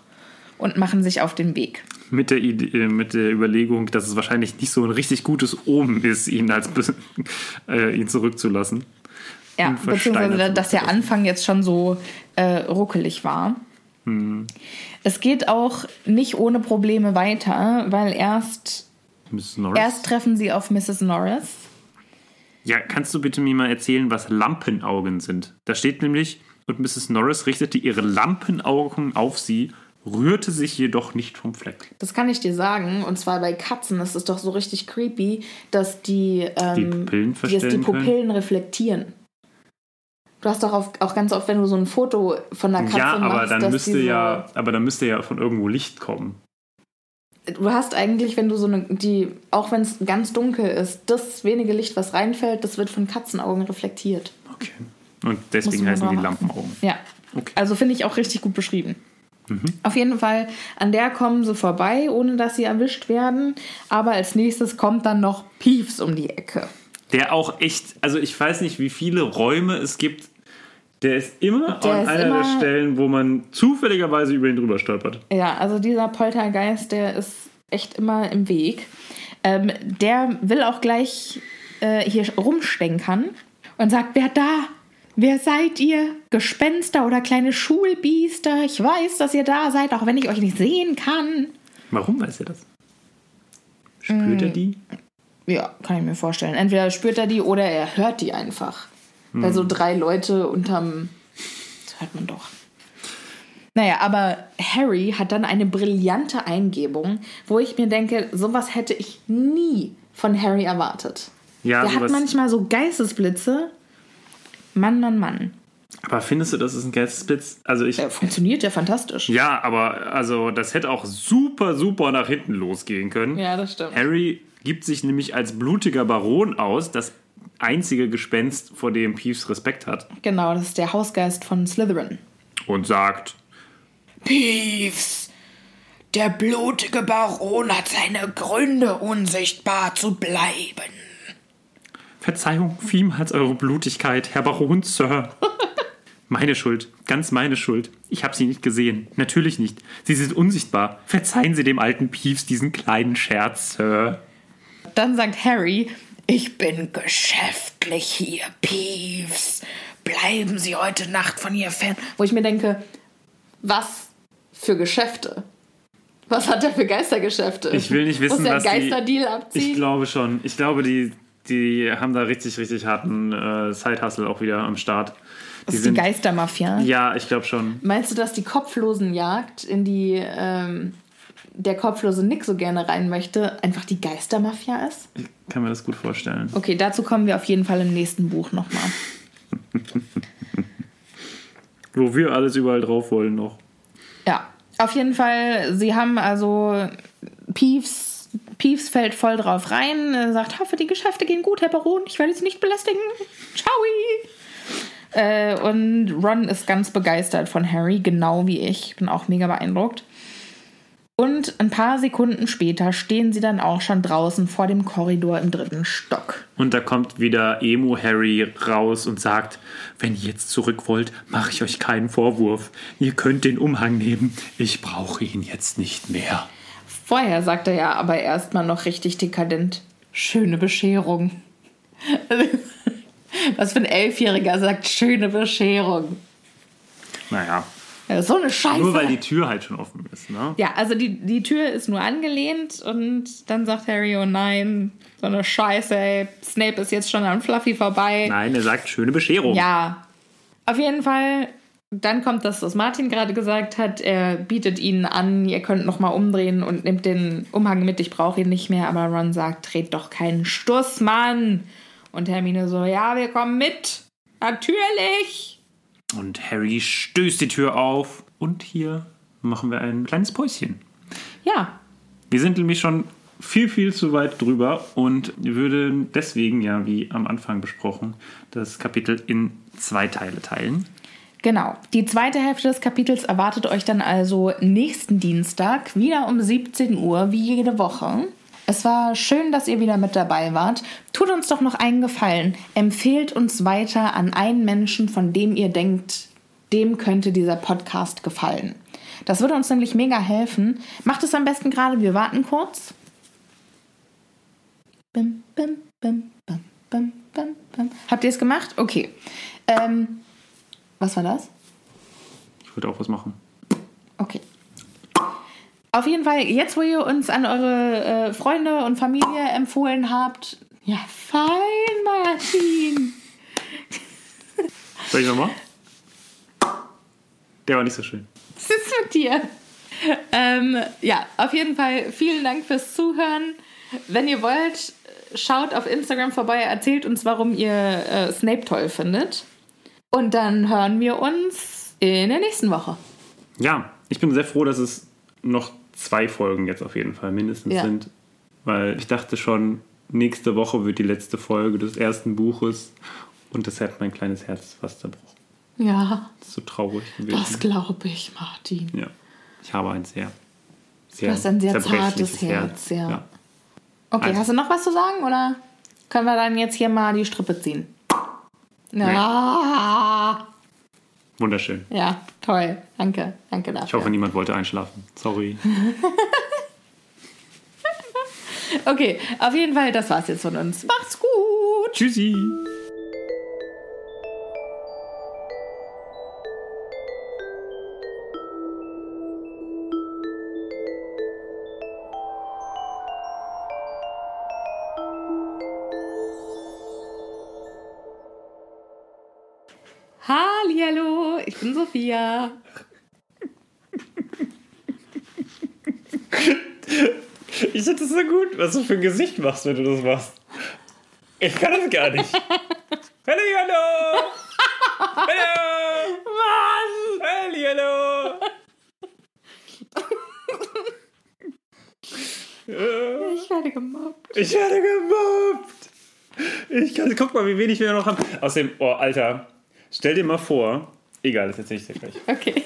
und machen sich auf den Weg. Mit der, Idee, äh, mit der Überlegung, dass es wahrscheinlich nicht so ein richtig gutes Omen ist, ihn, als, äh, ihn zurückzulassen. Ja, beziehungsweise, dass der. Anfang jetzt schon so äh, ruckelig war. Es geht auch nicht ohne Probleme weiter, weil erst, erst treffen sie auf Mrs. Norris. Ja, kannst du bitte mir mal erzählen, was Lampenaugen sind? Da steht nämlich, und Mrs. Norris richtete ihre Lampenaugen auf sie, rührte sich jedoch nicht vom Fleck. Das kann ich dir sagen. Und zwar bei Katzen ist es doch so richtig creepy, dass die, ähm, Die Pupillen dass die? Pupillen reflektieren. Du hast doch auch ganz oft, wenn du so ein Foto von einer Katze ja, aber machst, dann dass müsste die so, ja, aber dann müsste ja von irgendwo Licht kommen. Du hast eigentlich, wenn du so eine, die, auch wenn es ganz dunkel ist, das wenige Licht, was reinfällt, das wird von Katzenaugen reflektiert. Okay. Und deswegen heißen die achten. Lampenaugen. Ja. Okay. Also finde ich auch richtig gut beschrieben. Auf jeden Fall, an der kommen sie vorbei, ohne dass sie erwischt werden. Aber als nächstes kommt dann noch Peeves um die Ecke. Der auch echt, also ich weiß nicht, wie viele Räume es gibt. Der ist immer Der an ist einer immer- der Stellen, wo man zufälligerweise über ihn drüber stolpert. Ja, also dieser Poltergeist, der ist echt immer im Weg. Ähm, der will auch gleich äh, hier rumstenkern und sagt, wer da? Wer seid ihr? Gespenster oder kleine Schulbiester? Ich weiß, dass ihr da seid, auch wenn ich euch nicht sehen kann. Warum weiß er das? Spürt Mm. er die? Ja, kann ich mir vorstellen. Entweder spürt er die oder er hört die einfach. Weil so drei Leute unterm. Das hört man doch. Naja, aber Harry hat dann eine brillante Eingebung, wo ich mir denke, sowas hätte ich nie von Harry erwartet. Ja, Der hat manchmal so Geistesblitze. Mann, Mann, Mann. Aber findest du, das ist ein Geistesblitz? Also ich. Der funktioniert ja fantastisch. Ja, aber also das hätte auch super, super nach hinten losgehen können. Ja, das stimmt. Harry gibt sich nämlich als blutiger Baron aus, das einzige Gespenst, vor dem Peeves Respekt hat, Genau, das ist der Hausgeist von Slytherin. und sagt, Peeves! Der blutige Baron hat seine Gründe, unsichtbar zu bleiben. Verzeihung, vielmals eure Blutigkeit, Herr Baron, Sir. Meine Schuld, ganz meine Schuld. Ich habe sie nicht gesehen. Natürlich nicht. Sie sind unsichtbar. Verzeihen Sie dem alten Peeves diesen kleinen Scherz, Sir. Dann sagt Harry, ich bin geschäftlich hier, Peeves. Bleiben Sie heute Nacht von hier fern. Wo ich mir denke, was für Geschäfte? Was hat er für Geistergeschäfte? Ich will nicht wissen, Muss was einen die- Geisterdeal Ich abziehen? glaube schon. Ich glaube, die, die haben da richtig, richtig harten äh, Side-Hustle auch wieder am Start. das ist die Geistermafia. Ja, ich glaube schon. Meinst du, dass die Kopflosenjagd, in die ähm, der kopflose Nick so gerne rein möchte, einfach die Geistermafia ist? Kann mir das gut vorstellen. Okay, dazu kommen wir auf jeden Fall im nächsten Buch nochmal. Wo wir alles überall drauf wollen noch. Ja, auf jeden Fall, sie haben also Peeves, Peeves fällt voll drauf rein, sagt, hoffe, die Geschäfte gehen gut, Herr Baron, ich werde Sie nicht belästigen. Ciao. Äh, und Ron ist ganz begeistert von Harry, genau wie ich. Bin auch mega beeindruckt. Und ein paar Sekunden später stehen sie dann auch schon draußen vor dem Korridor im dritten Stock. Und da kommt wieder Emo Harry raus und sagt, wenn ihr jetzt zurück wollt, mache ich euch keinen Vorwurf. Ihr könnt den Umhang nehmen. Ich brauche ihn jetzt nicht mehr. Vorher sagt er ja aber erstmal noch richtig dekadent. Schöne Bescherung. Was für ein Elfjähriger sagt schöne Bescherung. Naja, Ja, so eine Scheiße. nur weil die Tür halt schon offen ist, ne? ja, also die, die Tür ist nur angelehnt und dann sagt Harry, oh nein, so eine Scheiße, ey. Snape ist jetzt schon an Fluffy vorbei. Nein, er sagt schöne Bescherung. Ja, auf jeden Fall. Dann kommt das, was Martin gerade gesagt hat. Er bietet ihnen an, ihr könnt noch mal umdrehen und nimmt den Umhang mit. Ich brauche ihn nicht mehr. Aber Ron sagt, dreht doch keinen Stuss, Mann. Und Hermine so, ja, wir kommen mit. Natürlich. Und Harry stößt die Tür auf. Und hier machen wir ein kleines Päuschen. Ja, Wir sind nämlich schon viel, viel zu weit drüber und würden deswegen, ja, wie am Anfang besprochen, das Kapitel in zwei Teile teilen. genau. Die zweite Hälfte des Kapitels erwartet euch dann also nächsten Dienstag wieder um 17 Uhr, wie jede Woche. Es war schön, dass ihr wieder mit dabei wart. Tut uns doch noch einen Gefallen. Empfehlt uns weiter an einen Menschen, von dem ihr denkt, dem könnte dieser Podcast gefallen. Das würde uns nämlich mega helfen. Macht es am besten gerade. Wir warten kurz. Bim, bim, bim, bim, bim, bim, bim. Habt ihr es gemacht? Okay. Ähm, was war das? Ich würde auch was machen. Okay. Auf jeden Fall, jetzt wo ihr uns an eure äh, Freunde und Familie empfohlen habt, ja, fein, Martin. Soll ich nochmal? Der war nicht so schön. Was ist mit dir? Ähm, ja, auf jeden Fall vielen Dank fürs Zuhören. Wenn ihr wollt, schaut auf Instagram vorbei, erzählt uns, warum ihr äh, Snape toll findet. Und dann hören wir uns in der nächsten Woche. Ja, ich bin sehr froh, dass es noch zwei Folgen jetzt auf jeden Fall mindestens Ja. sind. Weil ich dachte schon, nächste Woche wird die letzte Folge des ersten Buches. Und das hat mein kleines Herz fast zerbrochen. Ja, Das ist so traurig gewesen. das glaube ich, Martin. Ja, ich habe ein sehr, sehr Du hast ein sehr zartes Herz, ja. ja. Okay, Also- hast du noch was zu sagen oder können wir dann jetzt hier mal die Strippe ziehen? Ja, Wunderschön. ja, toll. Danke, danke dafür. Ich hoffe, niemand wollte einschlafen. Sorry. Okay, auf jeden Fall, das war's jetzt von uns. Macht's gut. Tschüssi. Sophia. Ich finde das so gut, was du für ein Gesicht machst, wenn du das machst. Ich kann das gar nicht. Hallo, hallo! Hallo! Mann! Hallo, hallo! Ich werde gemobbt. Ich werde gemobbt! Ich kann, guck mal, wie wenig wir noch haben. Außerdem, oh, Alter, stell dir mal vor. Egal, das erzähle ich dir gleich. Okay.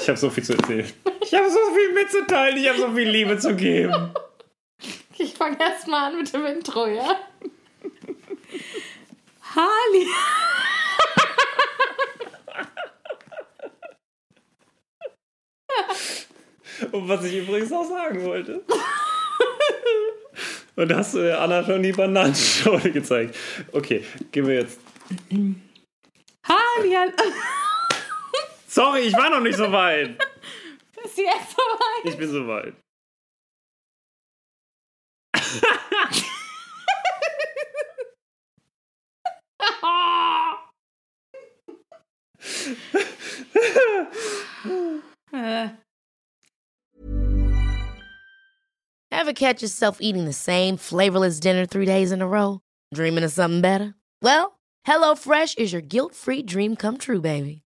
Ich habe so viel zu erzählen. Ich habe so viel mitzuteilen, ich habe so viel Liebe zu geben. Ich fange erst mal an mit dem Intro, ja? Halli. Und was ich übrigens auch sagen wollte. Und da hast du Anna schon die Bananenschale gezeigt. Okay, gehen wir jetzt. Hallihallo. Sorry, ich war noch nicht so weit. Ist jetzt soweit? Ich bin so weit. Ever catch yourself eating the same flavorless dinner three days in a row? Dreaming of something better? Well, HelloFresh is your guilt free dream come true, baby.